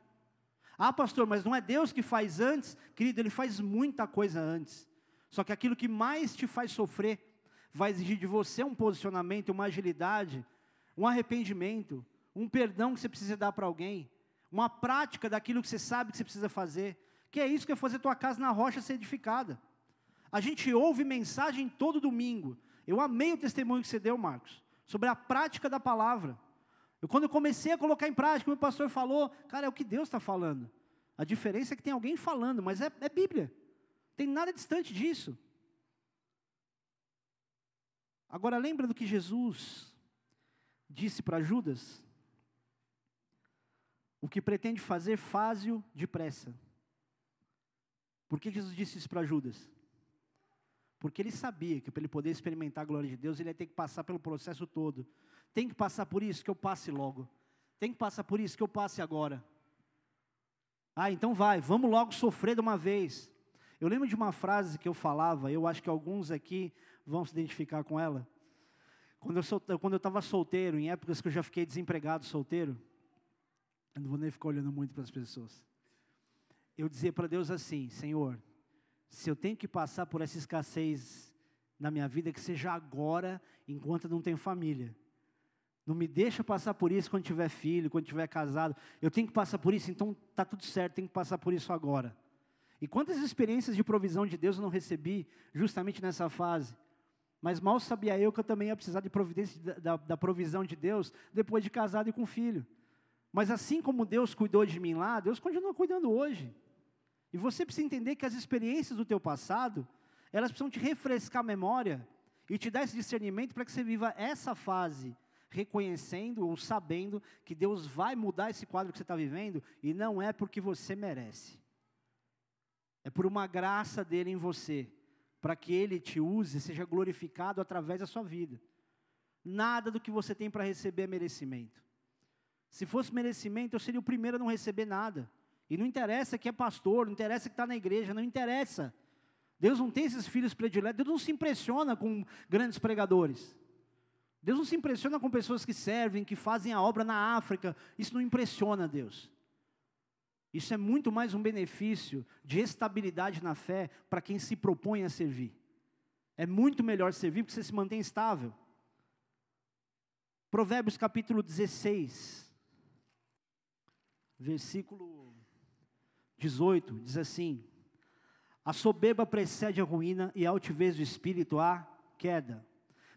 [SPEAKER 1] Ah, pastor, mas não é Deus que faz antes? Querido, Ele faz muita coisa antes. Só que aquilo que mais te faz sofrer vai exigir de você um posicionamento, uma agilidade, um arrependimento, um perdão que você precisa dar para alguém, uma prática daquilo que você sabe que você precisa fazer, que é isso que é fazer tua casa na rocha ser edificada. A gente ouve mensagem todo domingo. Eu amei o testemunho que você deu, Marcos, sobre a prática da palavra. Eu, quando eu comecei a colocar em prática, o meu pastor falou, cara, é o que Deus está falando. A diferença é que tem alguém falando, mas é, é Bíblia. Tem nada distante disso. Agora lembra do que Jesus disse para Judas? O que pretende fazer, faz-o depressa. Por que Jesus disse isso para Judas? Porque ele sabia que para ele poder experimentar a glória de Deus, ele ia ter que passar pelo processo todo. Tem que passar por isso, que eu passe logo. Tem que passar por isso, que eu passe agora. Ah, então vai, vamos logo sofrer de uma vez. Eu lembro de uma frase que eu falava, eu acho que alguns aqui vão se identificar com ela. Quando eu estava solteiro, em épocas que eu já fiquei desempregado solteiro, eu não vou nem ficar olhando muito para as pessoas. Eu dizia para Deus assim: Senhor, se eu tenho que passar por essa escassez na minha vida, que seja agora, enquanto eu não tenho família. Não me deixa passar por isso quando tiver filho, quando tiver casado. Eu tenho que passar por isso, então está tudo certo, tenho que passar por isso agora. E quantas experiências de provisão de Deus eu não recebi justamente nessa fase? Mas mal sabia eu que eu também ia precisar de providência da, da provisão de Deus depois de casado e com filho. Mas assim como Deus cuidou de mim lá, Deus continua cuidando hoje. E você precisa entender que as experiências do teu passado, elas precisam te refrescar a memória e te dar esse discernimento para que você viva essa fase, reconhecendo ou sabendo que Deus vai mudar esse quadro que você está vivendo e não é porque você merece. É por uma graça dele em você, para que ele te use e seja glorificado através da sua vida. Nada do que você tem para receber é merecimento. Se fosse merecimento, eu seria o primeiro a não receber nada. E não interessa que é pastor, não interessa que está na igreja, não interessa. Deus não tem esses filhos prediletos, Deus não se impressiona com grandes pregadores. Deus não se impressiona com pessoas que servem, que fazem a obra na África. Isso não impressiona Deus. Isso é muito mais um benefício de estabilidade na fé para quem se propõe a servir. É muito melhor servir porque você se mantém estável. Provérbios capítulo 16, versículo 18, diz assim: A soberba precede a ruína e a altivez do espírito a queda.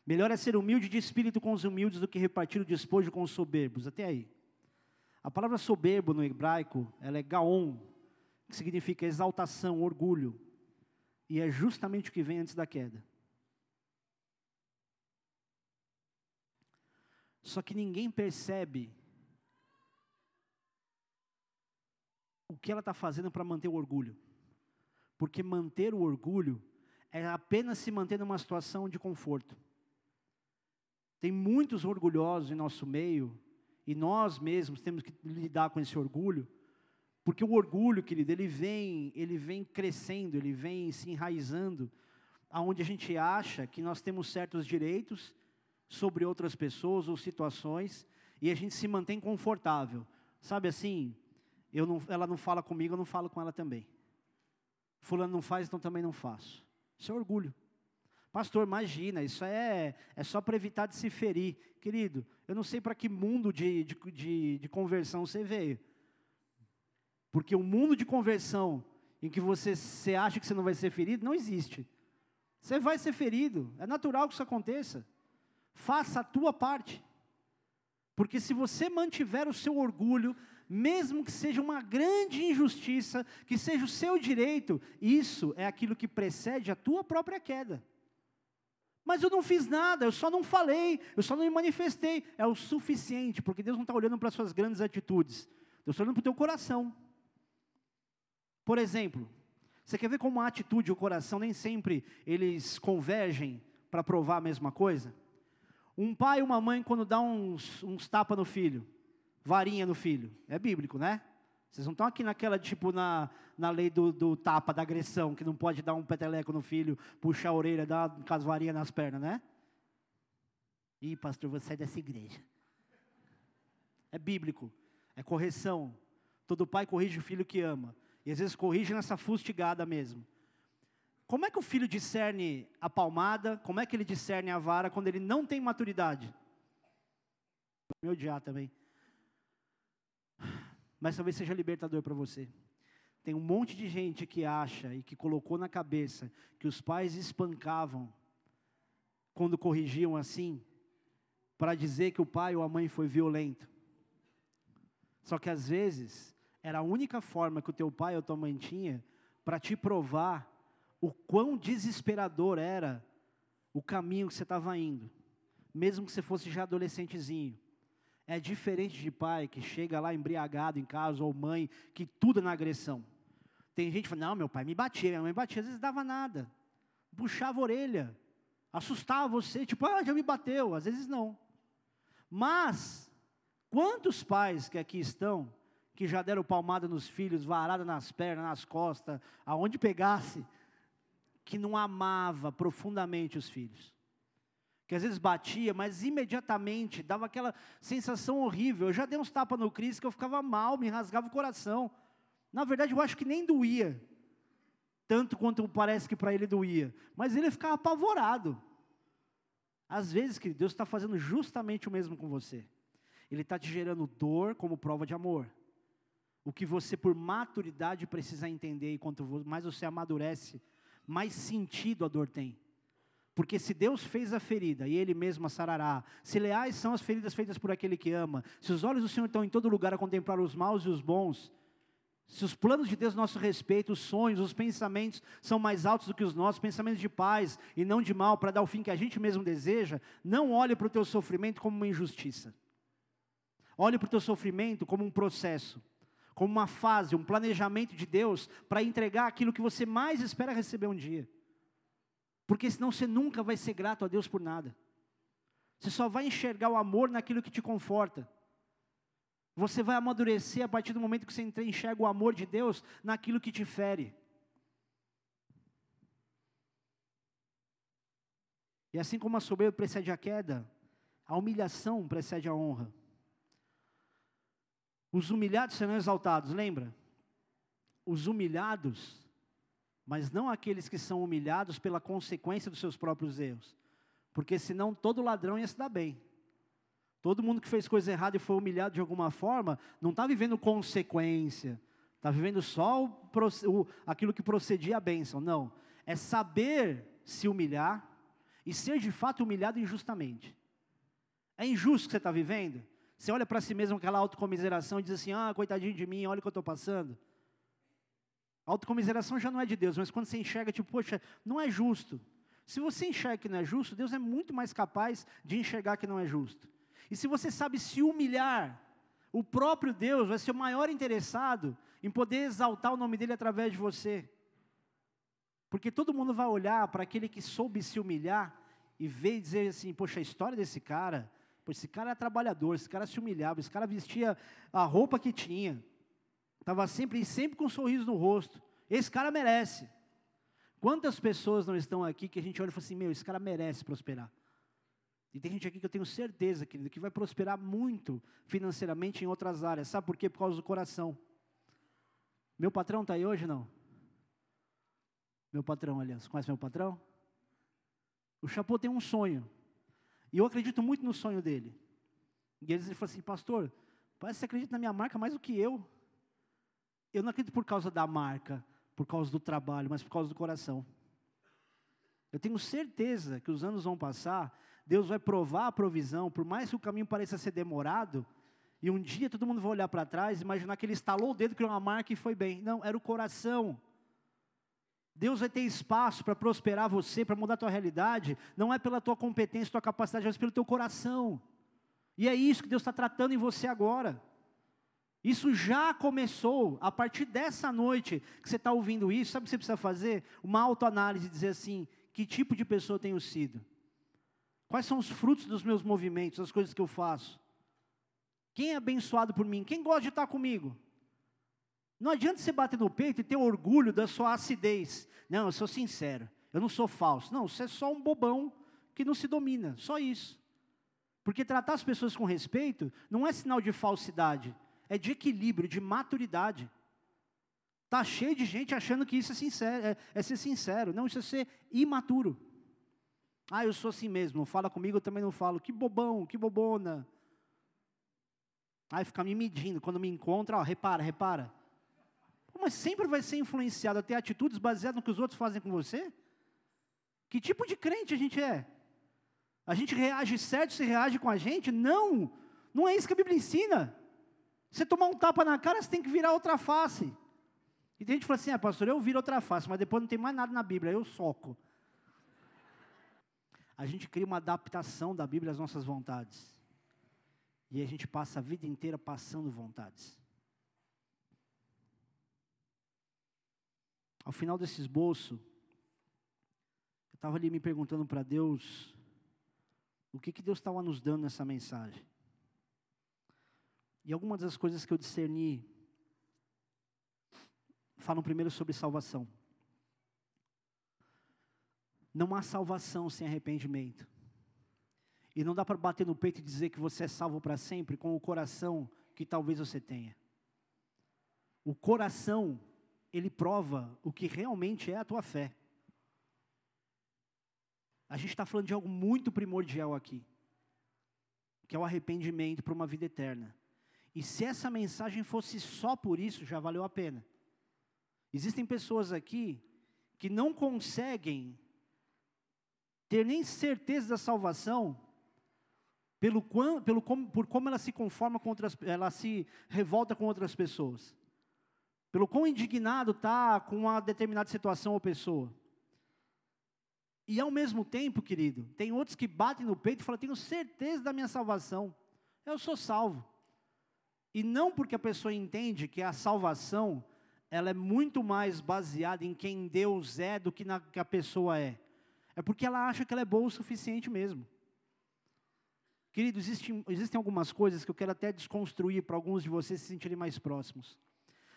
[SPEAKER 1] Melhor é ser humilde de espírito com os humildes do que repartir o despojo com os soberbos. Até aí. A palavra soberbo no hebraico, ela é gaon, que significa exaltação, orgulho. E é justamente o que vem antes da queda. Só que ninguém percebe o que ela está fazendo para manter o orgulho. Porque manter o orgulho é apenas se manter numa situação de conforto. Tem muitos orgulhosos em nosso meio, e nós mesmos temos que lidar com esse orgulho, porque o orgulho, querido, ele vem, ele vem crescendo, ele vem se enraizando, aonde a gente acha que nós temos certos direitos sobre outras pessoas ou situações, e a gente se mantém confortável. Sabe assim, eu não, ela não fala comigo, eu não falo com ela também. Fulano não faz, então também não faço. Isso é orgulho. Pastor, imagina, isso é, é só para evitar de se ferir. Querido, eu não sei para que mundo de, de, de, de conversão você veio. Porque o mundo de conversão em que você, você acha que você não vai ser ferido, não existe. Você vai ser ferido, é natural que isso aconteça. Faça a tua parte. Porque se você mantiver o seu orgulho, mesmo que seja uma grande injustiça, que seja o seu direito, isso é aquilo que precede a tua própria queda. Mas eu não fiz nada, eu só não falei, eu só não me manifestei. É o suficiente, porque Deus não está olhando para as suas grandes atitudes, Deus está olhando para o teu coração. Por exemplo, você quer ver como a atitude e o coração nem sempre eles convergem para provar a mesma coisa? Um pai e uma mãe, quando dá uns, uns tapas no filho, varinha no filho. É bíblico, né? Vocês não estão aqui naquela, tipo, na, na lei do, do tapa, da agressão, que não pode dar um peteleco no filho, puxar a orelha, dar as varinhas nas pernas, né? Ih, pastor, você é dessa igreja. É bíblico, é correção. Todo pai corrige o filho que ama. E às vezes corrige nessa fustigada mesmo. Como é que o filho discerne a palmada? Como é que ele discerne a vara quando ele não tem maturidade? Me odiar também. Mas talvez seja libertador para você. Tem um monte de gente que acha e que colocou na cabeça que os pais espancavam quando corrigiam assim, para dizer que o pai ou a mãe foi violento. Só que às vezes era a única forma que o teu pai ou tua mãe tinha para te provar o quão desesperador era o caminho que você estava indo, mesmo que você fosse já adolescentezinho. É diferente de pai que chega lá embriagado em casa, ou mãe que tudo é na agressão. Tem gente que fala, não, meu pai me batia, minha mãe batia, às vezes dava nada. Puxava a orelha, assustava você, tipo, ah, já me bateu, às vezes não. Mas, quantos pais que aqui estão, que já deram palmada nos filhos, varada nas pernas, nas costas, aonde pegasse, que não amava profundamente os filhos? Que às vezes batia, mas imediatamente dava aquela sensação horrível. Eu já dei uns tapas no Cris que eu ficava mal, me rasgava o coração. Na verdade, eu acho que nem doía, tanto quanto parece que para ele doía, mas ele ficava apavorado. Às vezes, querido, Deus está fazendo justamente o mesmo com você. Ele está te gerando dor como prova de amor. O que você, por maturidade, precisa entender, e quanto mais você amadurece, mais sentido a dor tem. Porque se Deus fez a ferida e Ele mesmo a sarará, se leais são as feridas feitas por aquele que ama, se os olhos do Senhor estão em todo lugar a contemplar os maus e os bons, se os planos de Deus nosso respeito, os sonhos, os pensamentos são mais altos do que os nossos, pensamentos de paz e não de mal, para dar o fim que a gente mesmo deseja, não olhe para o teu sofrimento como uma injustiça. Olhe para o teu sofrimento como um processo, como uma fase, um planejamento de Deus para entregar aquilo que você mais espera receber um dia. Porque senão você nunca vai ser grato a Deus por nada. Você só vai enxergar o amor naquilo que te conforta. Você vai amadurecer a partir do momento que você enxerga o amor de Deus naquilo que te fere. E assim como a soberba precede a queda, a humilhação precede a honra. Os humilhados serão exaltados, lembra? Os humilhados mas não aqueles que são humilhados pela consequência dos seus próprios erros. Porque senão todo ladrão ia se dar bem. Todo mundo que fez coisa errada e foi humilhado de alguma forma, não está vivendo consequência, está vivendo só o, o, aquilo que procedia a bênção. Não. É saber se humilhar e ser de fato humilhado injustamente. É injusto que você está vivendo? Você olha para si mesmo com aquela autocomiseração e diz assim: ah, coitadinho de mim, olha o que eu estou passando. Autocomiseração já não é de Deus, mas quando você enxerga, tipo, poxa, não é justo. Se você enxerga que não é justo, Deus é muito mais capaz de enxergar que não é justo. E se você sabe se humilhar, o próprio Deus vai ser o maior interessado em poder exaltar o nome dele através de você. Porque todo mundo vai olhar para aquele que soube se humilhar e ver e dizer assim: poxa, a história desse cara, poxa, esse cara é trabalhador, esse cara se humilhava, esse cara vestia a roupa que tinha, Estava sempre, sempre com um sorriso no rosto. Esse cara merece. Quantas pessoas não estão aqui que a gente olha e fala assim, meu, esse cara merece prosperar. E tem gente aqui que eu tenho certeza, querido, que vai prosperar muito financeiramente em outras áreas. Sabe por quê? Por causa do coração. Meu patrão está aí hoje não? Meu patrão, aliás. Conhece meu patrão? O Chapô tem um sonho. E eu acredito muito no sonho dele. E ele falou assim, pastor, parece que você acredita na minha marca mais do que eu. Eu não acredito por causa da marca, por causa do trabalho, mas por causa do coração. Eu tenho certeza que os anos vão passar, Deus vai provar a provisão, por mais que o caminho pareça ser demorado, e um dia todo mundo vai olhar para trás e imaginar que ele estalou o dedo, criou uma marca e foi bem. Não, era o coração. Deus vai ter espaço para prosperar você, para mudar a tua realidade, não é pela tua competência, tua capacidade, mas pelo teu coração. E é isso que Deus está tratando em você agora. Isso já começou a partir dessa noite que você está ouvindo isso. Sabe o que você precisa fazer? Uma autoanálise, dizer assim: que tipo de pessoa tenho sido? Quais são os frutos dos meus movimentos, das coisas que eu faço? Quem é abençoado por mim? Quem gosta de estar comigo? Não adianta você bater no peito e ter orgulho da sua acidez. Não, eu sou sincero, eu não sou falso. Não, você é só um bobão que não se domina, só isso. Porque tratar as pessoas com respeito não é sinal de falsidade, é de equilíbrio, de maturidade. Está cheio de gente achando que isso é, sincero, é, é, ser sincero. Não, isso é ser imaturo. Ah, eu sou assim mesmo, fala comigo, eu também não falo. Que bobão, que bobona. Aí fica me medindo. Quando me encontra, ó, repara, repara. Mas sempre vai ser influenciado a ter atitudes baseadas no que os outros fazem com você? Que tipo de crente a gente é? A gente reage certo se reage com a gente? Não! Não é isso que a Bíblia ensina. Você tomar um tapa na cara, você tem que virar outra face. E tem gente que fala assim, ah, pastor, eu viro outra face, mas depois não tem mais nada na Bíblia, eu soco. A gente cria uma adaptação da Bíblia às nossas vontades. E a gente passa a vida inteira passando vontades. Ao final desse esboço, eu estava ali me perguntando para Deus, o que, que Deus estava nos dando nessa mensagem. E algumas das coisas que eu discerni falam primeiro sobre salvação. Não há salvação sem arrependimento. E não dá para bater no peito e dizer que você é salvo para sempre com o coração que talvez você tenha. O coração, ele prova o que realmente é a tua fé. A gente está falando de algo muito primordial aqui, que é o arrependimento para uma vida eterna. E se essa mensagem fosse só por isso, já valeu a pena. Existem pessoas aqui que não conseguem ter nem certeza da salvação pelo, pelo por como ela se conforma com outras, ela se revolta com outras pessoas. Pelo quão indignado está com uma determinada situação ou pessoa. E ao mesmo tempo, querido, tem outros que batem no peito e falam: tenho certeza da minha salvação. Eu sou salvo. E não porque a pessoa entende que a salvação ela é muito mais baseada em quem Deus é do que na que a pessoa é. É porque ela acha que ela é boa o suficiente mesmo. Querido, existem, existem algumas coisas que eu quero até desconstruir para alguns de vocês se sentirem mais próximos.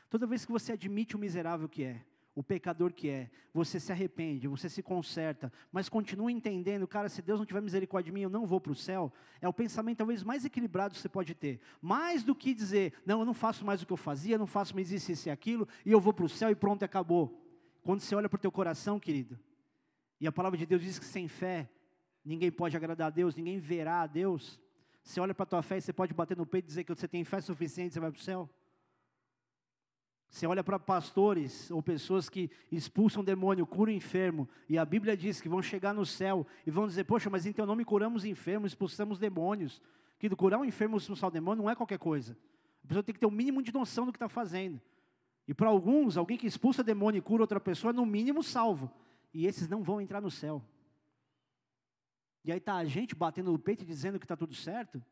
[SPEAKER 1] Toda vez que você admite o miserável que é, o pecador que é, você se arrepende, você se conserta, mas continua entendendo, cara, se Deus não tiver misericórdia de mim, eu não vou para o céu, é o pensamento talvez mais equilibrado que você pode ter. Mais do que dizer, não, eu não faço mais o que eu fazia, não faço mais isso, isso e aquilo, e eu vou para o céu e pronto, acabou. Quando você olha para o teu coração, querido, e a palavra de Deus diz que sem fé, ninguém pode agradar a Deus, ninguém verá a Deus. Você olha para a tua fé e você pode bater no peito e dizer que você tem fé suficiente, você vai para o céu. Você olha para pastores ou pessoas que expulsam demônio, curam enfermo, e a Bíblia diz que vão chegar no céu e vão dizer: Poxa, mas em teu nome curamos enfermos, expulsamos demônios. Que curar um enfermo, expulsar o demônio não é qualquer coisa. A pessoa tem que ter o um mínimo de noção do que está fazendo. E para alguns, alguém que expulsa demônio e cura outra pessoa, é no mínimo salvo. E esses não vão entrar no céu. E aí está a gente batendo no peito dizendo que está tudo certo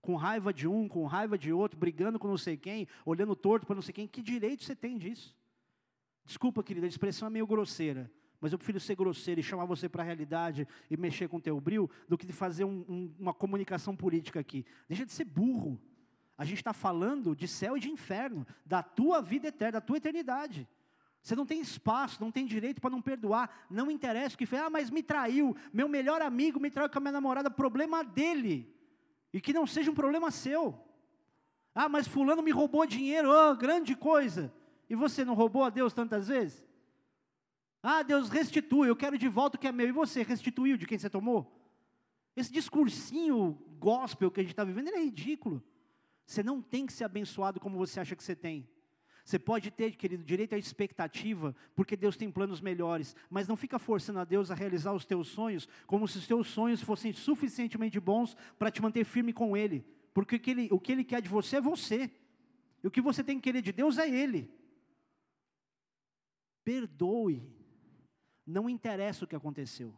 [SPEAKER 1] com raiva de um, com raiva de outro, brigando com não sei quem, olhando torto para não sei quem, que direito você tem disso? Desculpa, querida, a expressão é meio grosseira, mas eu prefiro ser grosseiro e chamar você para a realidade e mexer com o teu bril, do que de fazer um, um, uma comunicação política aqui. Deixa de ser burro. A gente está falando de céu e de inferno, da tua vida eterna, da tua eternidade. Você não tem espaço, não tem direito para não perdoar, não interessa o que fez, ah, mas me traiu, meu melhor amigo me traiu com a minha namorada, problema dele. E que não seja um problema seu. Ah, mas fulano me roubou dinheiro, oh, grande coisa. E você não roubou a Deus tantas vezes? Ah, Deus restitui, eu quero de volta o que é meu. E você restituiu de quem você tomou? Esse discursinho gospel que a gente está vivendo, ele é ridículo. Você não tem que ser abençoado como você acha que você tem. Você pode ter, querido, direito à expectativa, porque Deus tem planos melhores, mas não fica forçando a Deus a realizar os teus sonhos, como se os teus sonhos fossem suficientemente bons para te manter firme com Ele, porque o que ele, o que ele quer de você é você, e o que você tem que querer de Deus é Ele. Perdoe, não interessa o que aconteceu.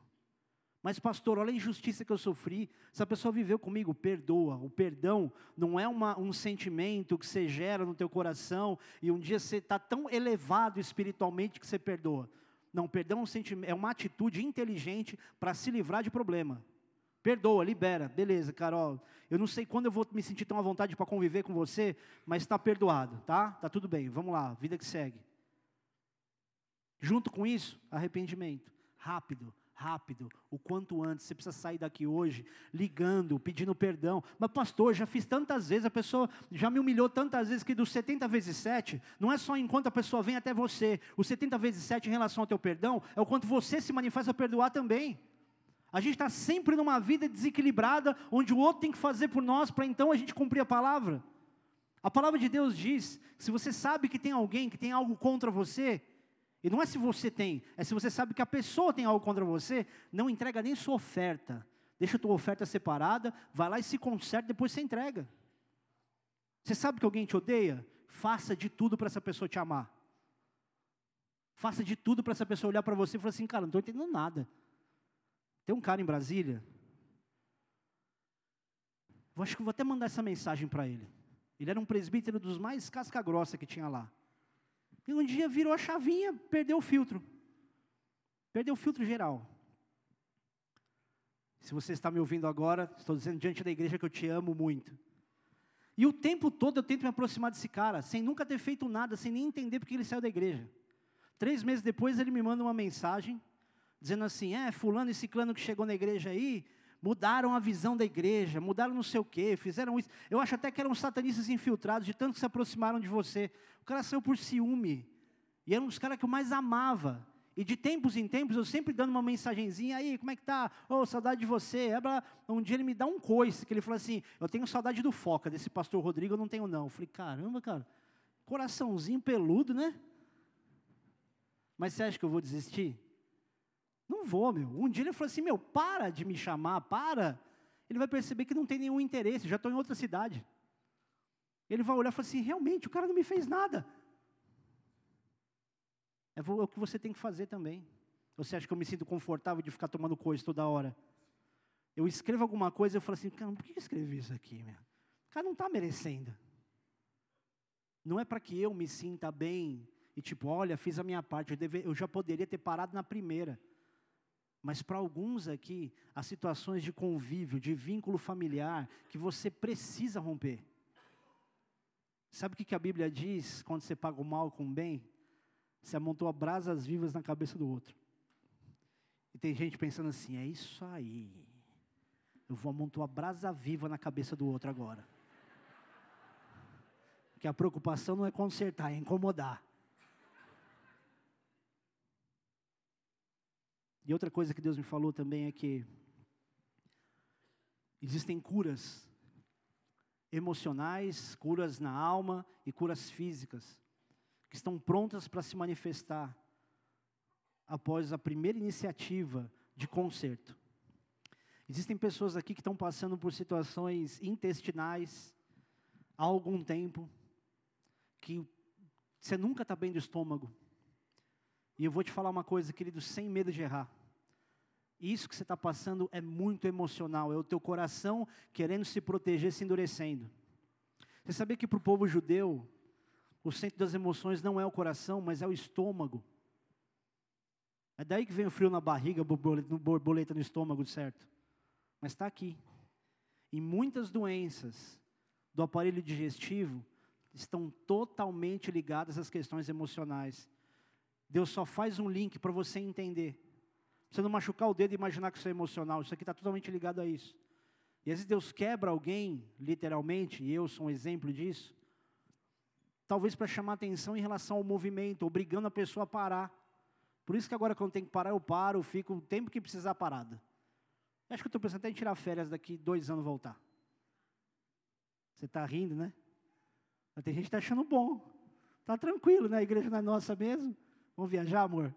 [SPEAKER 1] Mas, pastor, olha a injustiça que eu sofri. Se a pessoa viveu comigo, perdoa. O perdão não é uma, um sentimento que você gera no teu coração e um dia você está tão elevado espiritualmente que você perdoa. Não, perdão é, um é uma atitude inteligente para se livrar de problema. Perdoa, libera. Beleza, Carol. Eu não sei quando eu vou me sentir tão à vontade para conviver com você, mas está perdoado, tá? Tá tudo bem. Vamos lá, vida que segue. Junto com isso, arrependimento. Rápido, rápido, o quanto antes. Você precisa sair daqui hoje ligando, pedindo perdão. Mas, pastor, já fiz tantas vezes, a pessoa já me humilhou tantas vezes que dos 70 vezes 7, não é só enquanto a pessoa vem até você. O 70 vezes 7 em relação ao teu perdão é o quanto você se manifesta a perdoar também. A gente está sempre numa vida desequilibrada, onde o outro tem que fazer por nós para então a gente cumprir a palavra. A palavra de Deus diz: se você sabe que tem alguém que tem algo contra você, e não é se você tem, é se você sabe que a pessoa tem algo contra você, não entrega nem sua oferta. Deixa a tua oferta separada, vai lá e se conserta, depois você entrega. Você sabe que alguém te odeia? Faça de tudo para essa pessoa te amar. Faça de tudo para essa pessoa olhar para você e falar assim, cara, não estou entendendo nada. Tem um cara em Brasília, eu acho que vou até mandar essa mensagem para ele. Ele era um presbítero dos mais casca-grossa que tinha lá. E um dia virou a chavinha, perdeu o filtro. Perdeu o filtro geral. Se você está me ouvindo agora, estou dizendo diante da igreja que eu te amo muito. E o tempo todo eu tento me aproximar desse cara, sem nunca ter feito nada, sem nem entender porque ele saiu da igreja. Três meses depois ele me manda uma mensagem, dizendo assim: É, fulano e ciclano que chegou na igreja aí, mudaram a visão da igreja, mudaram não sei o quê, fizeram isso. Eu acho até que eram satanistas infiltrados, de tanto que se aproximaram de você. O cara saiu por ciúme. E era um dos caras que eu mais amava. E de tempos em tempos, eu sempre dando uma mensagenzinha, aí, como é que tá? Oh, saudade de você. Um dia ele me dá um coice, que ele falou assim, eu tenho saudade do Foca, desse pastor Rodrigo, eu não tenho não. Eu falei, caramba, cara, coraçãozinho peludo, né? Mas você acha que eu vou desistir? Não vou, meu. Um dia ele falou assim: meu, para de me chamar, para. Ele vai perceber que não tem nenhum interesse, já estou em outra cidade. Ele vai olhar e falar assim: realmente, o cara não me fez nada. É o que você tem que fazer também. Você acha que eu me sinto confortável de ficar tomando coisa toda hora? Eu escrevo alguma coisa e eu falo assim: cara, por que eu escrevi isso aqui, meu? O cara não está merecendo. Não é para que eu me sinta bem e tipo, olha, fiz a minha parte, eu, deve, eu já poderia ter parado na primeira. Mas para alguns aqui, há situações de convívio, de vínculo familiar, que você precisa romper. Sabe o que a Bíblia diz quando você paga o mal com o bem? Você amontoa brasas vivas na cabeça do outro. E tem gente pensando assim: é isso aí. Eu vou amontoar brasa viva na cabeça do outro agora. Porque a preocupação não é consertar, é incomodar. E outra coisa que Deus me falou também é que existem curas emocionais, curas na alma e curas físicas que estão prontas para se manifestar após a primeira iniciativa de conserto. Existem pessoas aqui que estão passando por situações intestinais há algum tempo, que você nunca está bem do estômago, e eu vou te falar uma coisa, querido, sem medo de errar. Isso que você está passando é muito emocional, é o teu coração querendo se proteger, se endurecendo. Você sabia que para o povo judeu, o centro das emoções não é o coração, mas é o estômago. É daí que vem o frio na barriga, borboleta no estômago, certo? Mas está aqui. E muitas doenças do aparelho digestivo estão totalmente ligadas às questões emocionais. Deus só faz um link para você entender. Você não machucar o dedo e imaginar que isso é emocional. Isso aqui está totalmente ligado a isso. E às vezes Deus quebra alguém, literalmente, e eu sou um exemplo disso. Talvez para chamar atenção em relação ao movimento, obrigando a pessoa a parar. Por isso que agora, quando tem que parar, eu paro, fico o tempo que precisar parada. Acho que eu estou pensando até em tirar férias daqui dois anos voltar. Você está rindo, né? Mas tem gente que está achando bom. Está tranquilo, né? A igreja não é nossa mesmo. Vamos viajar, amor?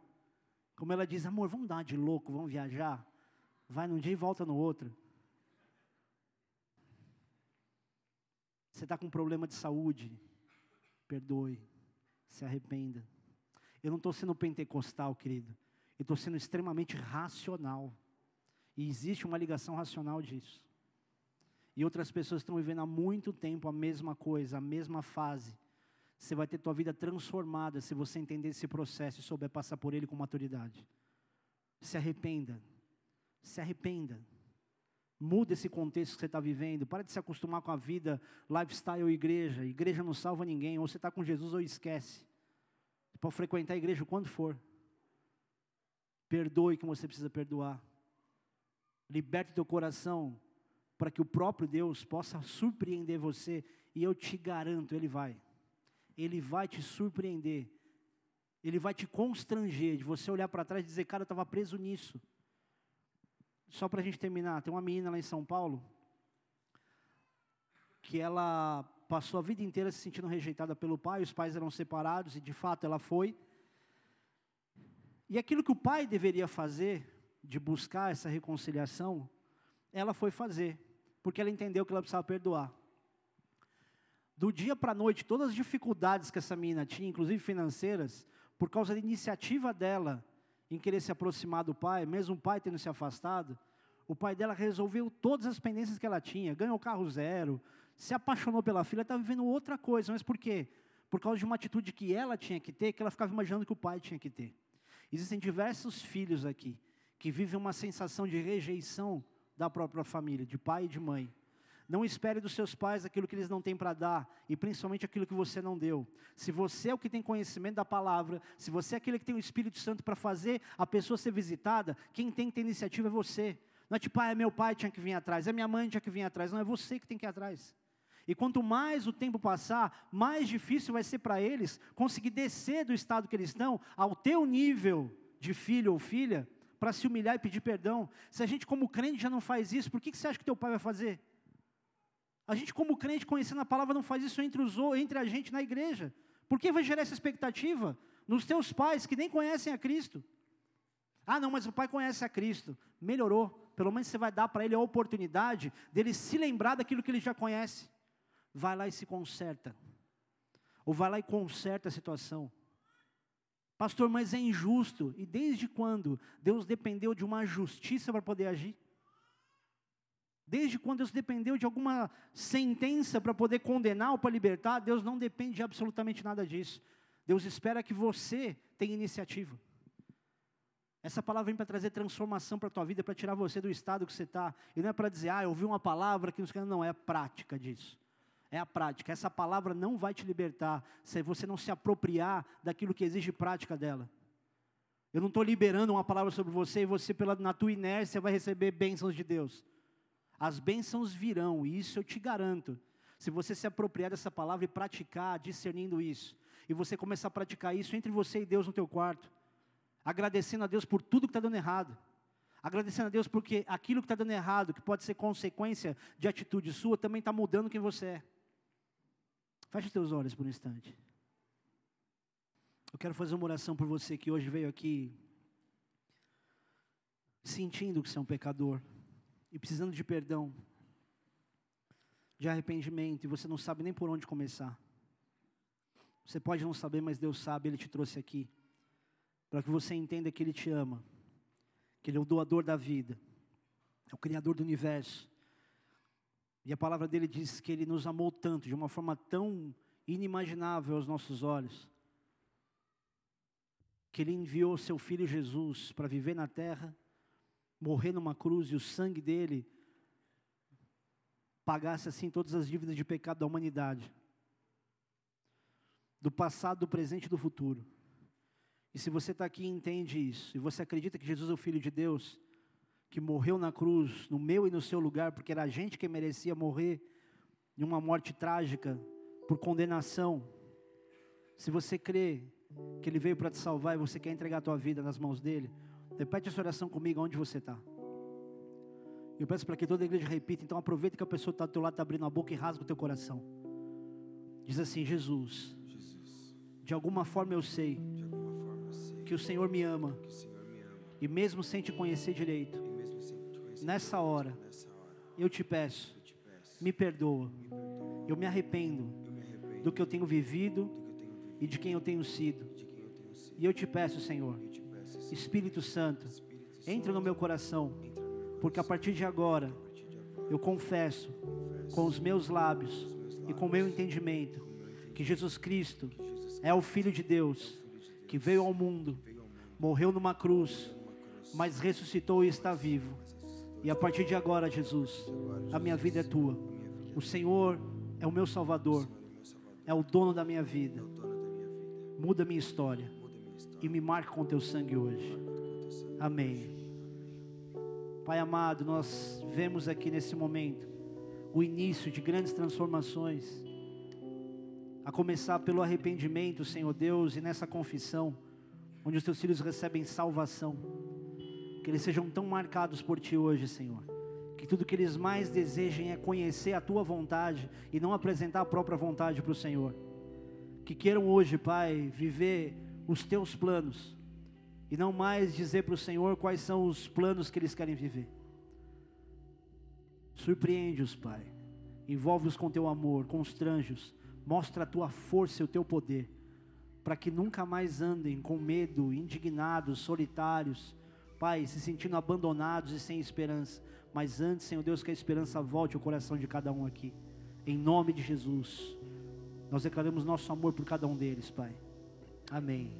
[SPEAKER 1] Como ela diz, amor, vamos dar de louco, vamos viajar. Vai num dia e volta no outro. Você está com um problema de saúde, perdoe, se arrependa. Eu não estou sendo pentecostal, querido. Eu estou sendo extremamente racional. E existe uma ligação racional disso. E outras pessoas estão vivendo há muito tempo a mesma coisa, a mesma fase. Você vai ter tua vida transformada se você entender esse processo e souber passar por ele com maturidade. Se arrependa. Se arrependa. Muda esse contexto que você está vivendo. Para de se acostumar com a vida lifestyle igreja. Igreja não salva ninguém. Ou você está com Jesus ou esquece. Você pode frequentar a igreja quando for. Perdoe quem você precisa perdoar. Liberte teu coração para que o próprio Deus possa surpreender você. E eu te garanto, Ele vai ele vai te surpreender. Ele vai te constranger de você olhar para trás e dizer, cara, eu estava preso nisso. Só para a gente terminar, tem uma menina lá em São Paulo que ela passou a vida inteira se sentindo rejeitada pelo pai, os pais eram separados e de fato ela foi. E aquilo que o pai deveria fazer, de buscar essa reconciliação, ela foi fazer, porque ela entendeu que ela precisava perdoar. Do dia para a noite, todas as dificuldades que essa menina tinha, inclusive financeiras, por causa da iniciativa dela em querer se aproximar do pai, mesmo o pai tendo se afastado, o pai dela resolveu todas as pendências que ela tinha, ganhou carro zero, se apaixonou pela filha, estava vivendo outra coisa, mas por quê? Por causa de uma atitude que ela tinha que ter, que ela ficava imaginando que o pai tinha que ter. Existem diversos filhos aqui que vivem uma sensação de rejeição da própria família, de pai e de mãe. Não espere dos seus pais aquilo que eles não têm para dar, e principalmente aquilo que você não deu. Se você é o que tem conhecimento da palavra, se você é aquele que tem o Espírito Santo para fazer a pessoa ser visitada, quem tem que ter iniciativa é você. Não é tipo, ah, é meu pai tinha que vir atrás, é minha mãe tinha que vir atrás. Não, é você que tem que ir atrás. E quanto mais o tempo passar, mais difícil vai ser para eles conseguir descer do estado que eles estão ao teu nível de filho ou filha, para se humilhar e pedir perdão. Se a gente, como crente, já não faz isso, por que, que você acha que teu pai vai fazer? A gente, como crente, conhecendo a palavra, não faz isso entre, os, entre a gente na igreja. Por que vai gerar essa expectativa? Nos teus pais que nem conhecem a Cristo. Ah, não, mas o pai conhece a Cristo. Melhorou. Pelo menos você vai dar para ele a oportunidade dele se lembrar daquilo que ele já conhece. Vai lá e se conserta. Ou vai lá e conserta a situação. Pastor, mas é injusto. E desde quando Deus dependeu de uma justiça para poder agir? Desde quando Deus dependeu de alguma sentença para poder condenar ou para libertar, Deus não depende de absolutamente nada disso. Deus espera que você tenha iniciativa. Essa palavra vem para trazer transformação para a tua vida, para tirar você do estado que você está. E não é para dizer, ah, eu ouvi uma palavra que não, não é a prática disso é a prática. Essa palavra não vai te libertar se você não se apropriar daquilo que exige prática dela. Eu não estou liberando uma palavra sobre você e você, pela, na tua inércia, vai receber bênçãos de Deus. As bênçãos virão, e isso eu te garanto. Se você se apropriar dessa palavra e praticar, discernindo isso, e você começar a praticar isso entre você e Deus no teu quarto, agradecendo a Deus por tudo que está dando errado, agradecendo a Deus porque aquilo que está dando errado, que pode ser consequência de atitude sua, também está mudando quem você é. Feche os teus olhos por um instante. Eu quero fazer uma oração por você que hoje veio aqui sentindo que você é um pecador e precisando de perdão, de arrependimento, e você não sabe nem por onde começar. Você pode não saber, mas Deus sabe, Ele te trouxe aqui, para que você entenda que Ele te ama, que Ele é o doador da vida, é o Criador do universo, e a palavra dele diz que ele nos amou tanto, de uma forma tão inimaginável aos nossos olhos, que ele enviou seu filho Jesus para viver na terra, morrer numa cruz e o sangue dele pagasse assim todas as dívidas de pecado da humanidade, do passado, do presente e do futuro. E se você está aqui e entende isso, e você acredita que Jesus é o Filho de Deus, que morreu na cruz, no meu e no seu lugar, porque era a gente que merecia morrer de uma morte trágica, por condenação. Se você crê que Ele veio para te salvar e você quer entregar a tua vida nas mãos dEle, repete essa oração comigo onde você está. Eu peço para que toda a igreja repita, então aproveita que a pessoa está do teu lado, está abrindo a boca e rasga o teu coração. Diz assim, Jesus, Jesus de alguma forma eu sei, forma eu sei que, o Senhor me ama, o Senhor me ama e mesmo sem te conhecer direito, nessa hora, eu te peço, me perdoa. Eu me arrependo do que eu tenho vivido e de quem eu tenho sido. E eu te peço, Senhor, Espírito Santo, entra no meu coração, porque a partir de agora eu confesso com os meus lábios e com o meu entendimento que Jesus Cristo é o Filho de Deus que veio ao mundo, morreu numa cruz, mas ressuscitou e está vivo. e a partir de agora, Jesus, a minha vida é tua. O Senhor é o meu Salvador, é o dono da minha vida. Muda a minha história e me marque com teu sangue hoje. Amém. Pai amado, nós vemos aqui nesse momento o início de grandes transformações, a começar pelo arrependimento, Senhor Deus, e nessa confissão, onde os teus filhos recebem salvação. Que eles sejam tão marcados por Ti hoje, Senhor. Que tudo que eles mais desejem é conhecer a tua vontade e não apresentar a própria vontade para o Senhor. Que queiram hoje, Pai, viver os teus planos e não mais dizer para o Senhor quais são os planos que eles querem viver. Surpreende-os, Pai. Envolve-os com teu amor, constrange-os. Mostra a tua força e o teu poder, para que nunca mais andem com medo, indignados, solitários, Pai, se sentindo abandonados e sem esperança. Mas antes, Senhor Deus, que a esperança volte ao coração de cada um aqui. Em nome de Jesus. Nós declaramos nosso amor por cada um deles, Pai. Amém.